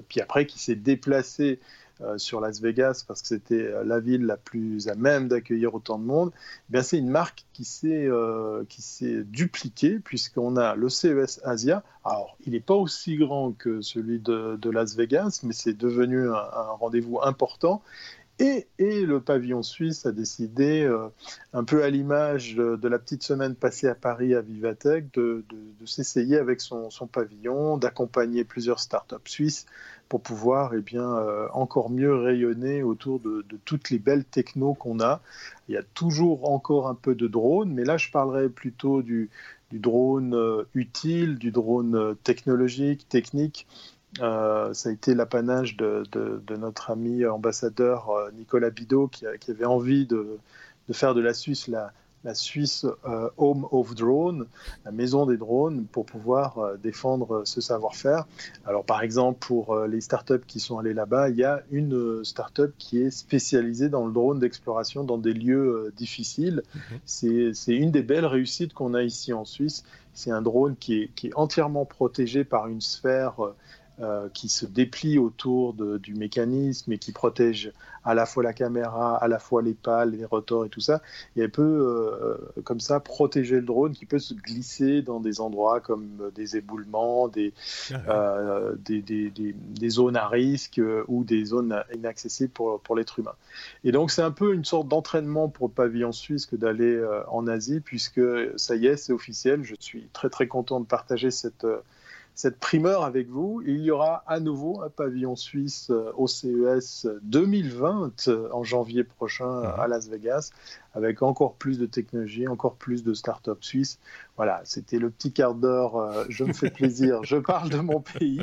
Speaker 2: puis après qui s'est déplacé euh, sur Las Vegas parce que c'était euh, la ville la plus à même d'accueillir autant de monde, eh bien c'est une marque qui s'est euh, qui s'est dupliquée puisqu'on a le CES Asia. Alors il n'est pas aussi grand que celui de, Las Vegas, mais c'est devenu un, rendez-vous important. Et, et, le pavillon suisse a décidé, un peu à l'image de, la petite semaine passée à Paris à Vivatech, de, de, s'essayer avec son, son pavillon, d'accompagner plusieurs startups suisses pour pouvoir eh bien, euh, encore mieux rayonner autour de, toutes les belles technos qu'on a. Il y a toujours encore un peu de drone, mais là je parlerai plutôt du, drone euh, utile, du drone euh, technologique, technique. ça a été l'apanage de, notre ami ambassadeur Nicolas Bidot qui, avait envie de, faire de la Suisse la, la Suisse euh, Home of Drone, la maison des drones, pour pouvoir euh, défendre ce savoir-faire. Alors par exemple, pour euh, les startups qui sont allées là-bas, il y a une startup qui est spécialisée dans le drone d'exploration dans des lieux difficiles. Mhm. C'est une des belles réussites qu'on a ici en Suisse. C'est un drone qui est, qui est, entièrement protégé par une sphère euh, qui se déplie autour du mécanisme et qui protège à la fois la caméra, à la fois les pales, les rotors et tout ça. Et elle peut, euh, comme ça, protéger le drone qui peut se glisser dans des endroits comme des éboulements, des, ah euh, des, des, des, zones à risque ou des zones inaccessibles pour, pour l'être humain. Et donc, c'est un peu une sorte d'entraînement pour le pavillon suisse que d'aller en Asie, puisque ça y est, c'est officiel. Je suis très, très content de partager cette cette primeur avec vous. Il y aura à nouveau un pavillon suisse au CES 2020 en janvier prochain mhm. à Las Vegas, avec encore plus de technologie, encore plus de start-up suisses. Voilà, c'était le petit quart d'heure. Euh, je me fais plaisir. je parle de mon pays,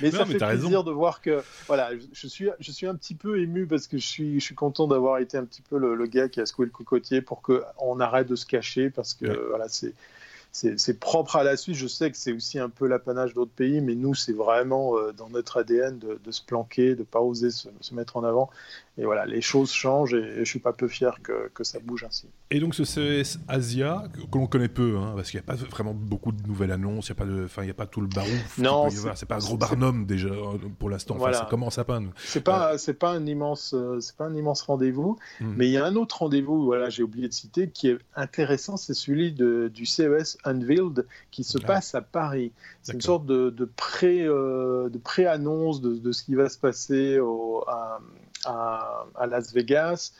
Speaker 2: mais ça fait plaisir de voir que voilà, je suis je suis un petit peu ému parce que je suis je suis content d'avoir été un petit peu le, gars qui a secoué le cocotier pour que on arrête de se cacher parce que voilà c'est c'est propre à la Suisse. Je sais que c'est aussi un peu l'apanage d'autres pays, mais nous, c'est vraiment euh, dans notre ADN de, se planquer, de ne pas oser se, mettre en avant. Et voilà, les choses changent et, je ne suis pas peu fier que, que, ça bouge ainsi.
Speaker 1: Et donc ce CES Asia, que, l'on connaît peu, hein, parce qu'il n'y a pas vraiment beaucoup de nouvelles annonces, il n'y a, pas a pas tout le barouf.
Speaker 2: Non,
Speaker 1: c'est pas un gros barnum déjà pour l'instant. Voilà. ça commence à peine.
Speaker 2: Pas, c'est pas un immense, euh, pas un immense rendez-vous, hmm. mais il y a un autre rendez-vous, voilà, j'ai oublié de citer, qui est intéressant, c'est celui de, du CES Unveiled qui se passe à Paris. C'est une sorte de, de pré, euh, de pré-annonce de, de, ce qui va se passer au, à, à, Las Vegas.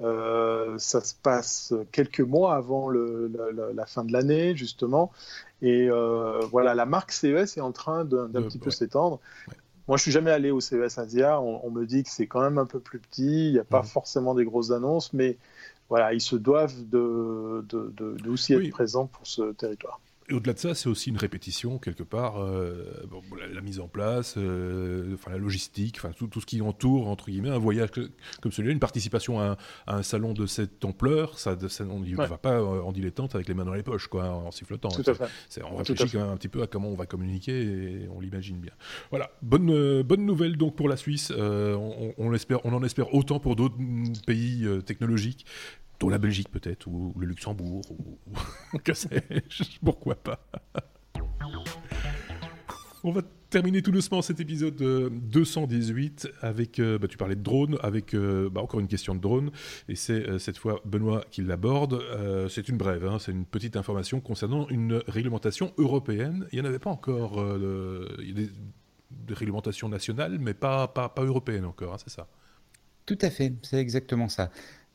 Speaker 2: Euh, ça se passe quelques mois avant la fin de l'année, justement. Et euh, voilà, la marque CES est en train d'un petit peu s'étendre. Moi, je suis jamais allé au CES Asia. On, me dit que c'est quand même un peu plus petit. Il n'y a pas forcément des grosses annonces, mais voilà, ils se doivent de, de, aussi être présents pour ce territoire.
Speaker 1: Et au-delà de ça, c'est aussi une répétition quelque part, euh, la, mise en place, euh, enfin la logistique, enfin tout, tout, ce qui entoure entre guillemets un voyage comme celui-là, une participation à un, salon de cette ampleur, ça, on ne va pas euh, en dilettante avec les mains dans les poches, quoi, en sifflotant.
Speaker 2: Tout à fait.
Speaker 1: on réfléchit quand même un petit peu à comment on va communiquer et on l'imagine bien. Voilà, bonne bonne nouvelle donc pour la Suisse. on, on, espère, on en espère autant pour d'autres pays technologiques la Belgique peut-être, ou le Luxembourg, ou *laughs* que sais-je, pourquoi pas. On va terminer tout doucement cet épisode 218 avec, euh, bah, tu parlais de drone, avec euh, bah, encore une question de drone, et c'est euh, cette fois Benoît qui l'aborde. c'est une brève, hein, c'est une petite information concernant une réglementation européenne. Il n'y en avait pas encore, il y a des, réglementations nationales, mais pas, pas, pas européennes encore, hein, c'est ça?
Speaker 3: Tout à fait, c'est exactement ça.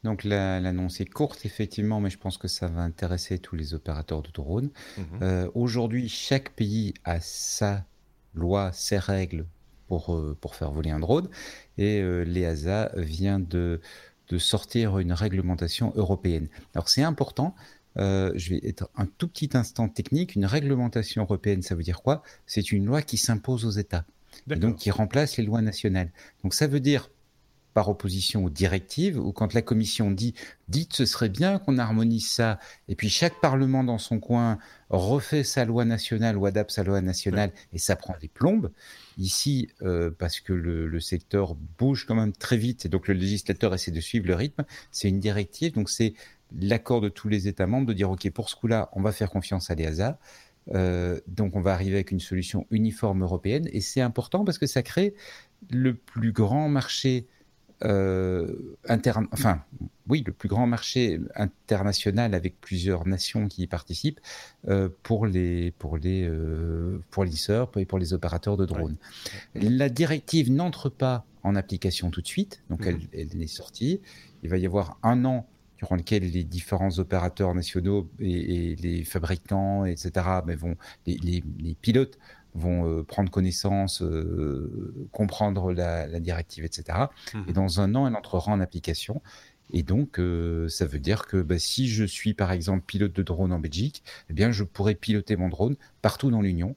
Speaker 3: Donc l'annonce est courte effectivement, mais je pense que ça va intéresser tous les opérateurs de drones. Mhm. Euh, aujourd'hui, chaque pays a sa loi, ses règles pour, euh, pour faire voler un drone, et euh, l'EASA vient de, de sortir une réglementation européenne. Alors c'est important. je vais être un tout petit instant technique. Une réglementation européenne, ça veut dire quoi? C'est une loi qui s'impose aux États, et donc qui remplace les lois nationales. Donc ça veut dire par opposition aux directives, ou quand la Commission dit dites ce serait bien qu'on harmonise ça, et puis chaque Parlement dans son coin refait sa loi nationale ou adapte sa loi nationale, et ça prend des plombes. Ici, euh, parce que le, secteur bouge quand même très vite, et donc le législateur essaie de suivre le rythme, c'est une directive, donc c'est l'accord de tous les États membres de dire ok pour ce coup-là, on va faire confiance à l'EASA. Euh, donc on va arriver avec une solution uniforme européenne et c'est important parce que ça crée le plus grand marché interne, enfin, oui, le plus grand marché international avec plusieurs nations qui y participent euh, pour les pour les euh, pour et pour les opérateurs de drones. La directive n'entre pas en application tout de suite, donc elle, mhm. elle est sortie. Il va y avoir un an durant lequel les différents opérateurs nationaux et, les fabricants, etc., mais vont, les, les, les pilotes vont euh, prendre connaissance, euh, comprendre la, directive, etc. Et mhm. dans un an, elle entrera en application. Et donc, euh, ça veut dire que bah, si je suis, par exemple, pilote de drone en Belgique, eh bien, je pourrais piloter mon drone partout dans l'Union.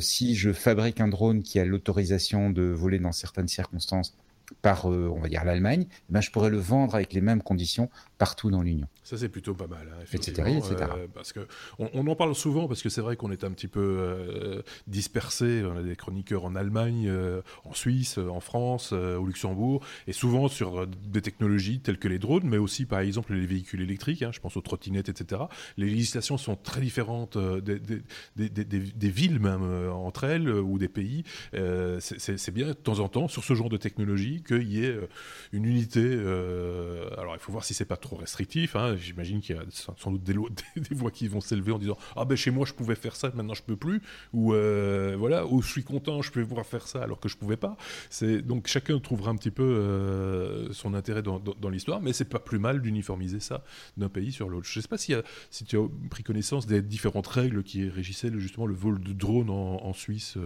Speaker 3: si je fabrique un drone qui a l'autorisation de voler dans certaines circonstances par, on va dire, l'Allemagne, eh ben, je pourrais le vendre avec les mêmes conditions partout dans l'Union.
Speaker 1: Ça, c'est plutôt pas mal. Hein,
Speaker 3: etc.,
Speaker 1: euh, parce que on, en parle souvent parce que c'est vrai qu'on est un petit peu euh, dispersé. On a des chroniqueurs en Allemagne, euh, en Suisse, en France, au Luxembourg, et souvent sur des technologies telles que les drones, mais aussi par exemple les véhicules électriques. Hein, je pense aux trottinettes, etc. Les législations sont très différentes des, des, des, des, villes même entre elles ou des pays. c'est bien de temps en temps sur ce genre de technologie qu'il y ait euh, une unité. Euh, alors il faut voir si c'est pas trop restrictif. Hein. J'imagine qu'il y a sans doute des, *laughs* voix qui vont s'élever en disant ah ben chez moi je pouvais faire ça, maintenant je peux plus. Ou voilà, ou je suis content, je peux pouvoir faire ça alors que je pouvais pas. Donc chacun trouvera un petit peu son intérêt dans, l'histoire, mais c'est pas plus mal d'uniformiser ça d'un pays sur l'autre. Je sais pas si, tu as pris connaissance des différentes règles qui régissaient justement le vol de drone en, Suisse,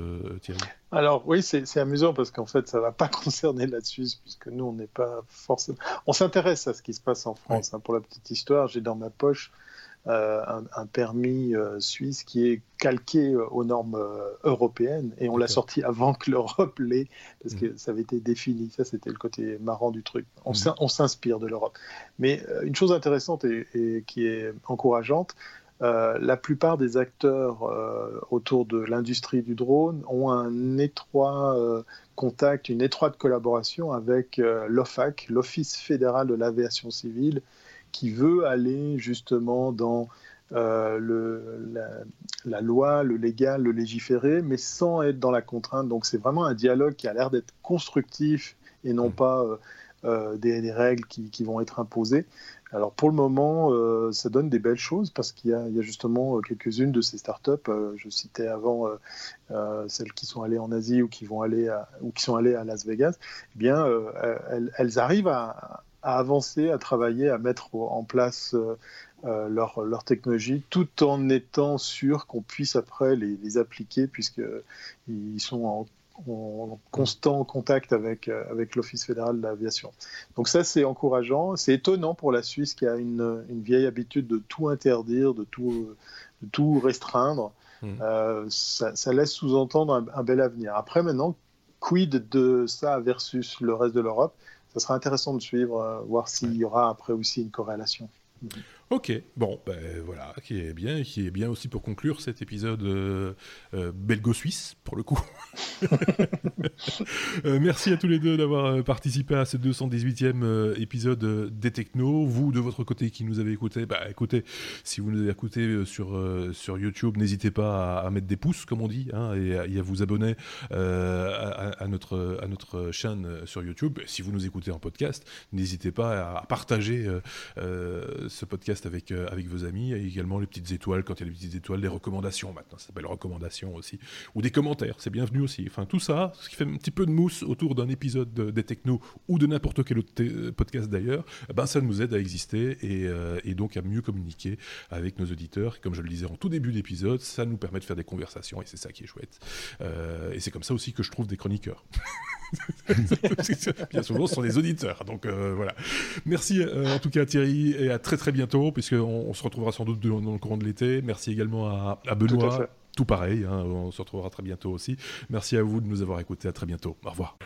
Speaker 1: Thierry.
Speaker 2: Alors oui, c'est amusant parce qu'en fait, ça ne va pas *laughs* concerner la Suisse puisque nous, on n'est pas forcément... On s'intéresse à ce qui se passe en France. Hein. Pour la petite histoire, j'ai dans ma poche euh, un, permis euh, suisse qui est calqué euh, aux normes européennes et on l'a sorti avant que l'Europe l'ait parce que mm. ça avait été défini. Ça, c'était le côté marrant du truc. On mm. s'inspire de l'Europe. Mais une chose intéressante et qui est encourageante, euh, la plupart des acteurs euh, autour de l'industrie du drone ont un étroit euh, contact, une étroite collaboration avec l'OFAC, l'Office fédéral de l'aviation civile, qui veut aller justement dans le, la, loi, le légal, le légiféré, mais sans être dans la contrainte. Donc c'est vraiment un dialogue qui a l'air d'être constructif et non mmh. pas des, règles qui, qui, vont être imposées. Alors pour le moment, euh, ça donne des belles choses parce qu'il y, a justement euh, quelques-unes de ces startups. Euh, je citais avant celles qui sont allées en Asie ou qui vont aller ou qui sont allées à Las Vegas. Eh bien, elles, arrivent à, avancer, à travailler, à mettre en place leur, leur, technologie, tout en étant sûr qu'on puisse après les, les appliquer puisqu'ils sont en en constant contact avec, euh, avec l'Office fédéral de l'aviation. Donc ça, c'est encourageant. C'est étonnant pour la Suisse qui a une, une, vieille habitude de tout interdire, de tout, de tout restreindre. Mmh. Euh, ça, ça, laisse sous-entendre un, bel avenir. Après, maintenant, quid de ça versus le reste de l'Europe? Ça sera intéressant de suivre, euh, voir s'il y aura après aussi une corrélation. Mmh.
Speaker 1: Ok, bon, ben voilà, qui est bien, qui est bien aussi pour conclure cet épisode euh, euh, belgo-suisse, pour le coup. *laughs* Euh, merci à tous les deux d'avoir participé à ce 218e épisode des Technos. Vous, de votre côté, qui nous avez écouté, bah écoutez, si vous nous avez écouté sur, sur YouTube, n'hésitez pas à, mettre des pouces, comme on dit, hein, et, à, vous abonner à, notre, à notre chaîne sur YouTube. Si vous nous écoutez en podcast, n'hésitez pas à partager ce podcast avec, euh, avec vos amis, et également les petites étoiles, quand il y a les petites étoiles, les recommandations maintenant, ça s'appelle recommandations aussi, ou des commentaires, c'est bienvenu aussi. Enfin, tout ça, ce qui fait un petit peu de mousse autour d'un épisode des technos ou de n'importe quel autre euh, podcast d'ailleurs, eh ben ça nous aide à exister et, euh, et, donc à mieux communiquer avec nos auditeurs. comme je le disais en tout début d'épisode, ça nous permet de faire des conversations et c'est ça qui est chouette. et c'est comme ça aussi que je trouve des chroniqueurs. *laughs* Bien souvent, ce sont des auditeurs. Donc voilà. Merci en tout cas Thierry et à très très bientôt puisqu'on on se retrouvera sans doute dans le courant de l'été. Merci également à, Benoît. Tout, pareil, hein, on se retrouvera très bientôt aussi. Merci à vous de nous avoir écoutés. À très bientôt. Au revoir.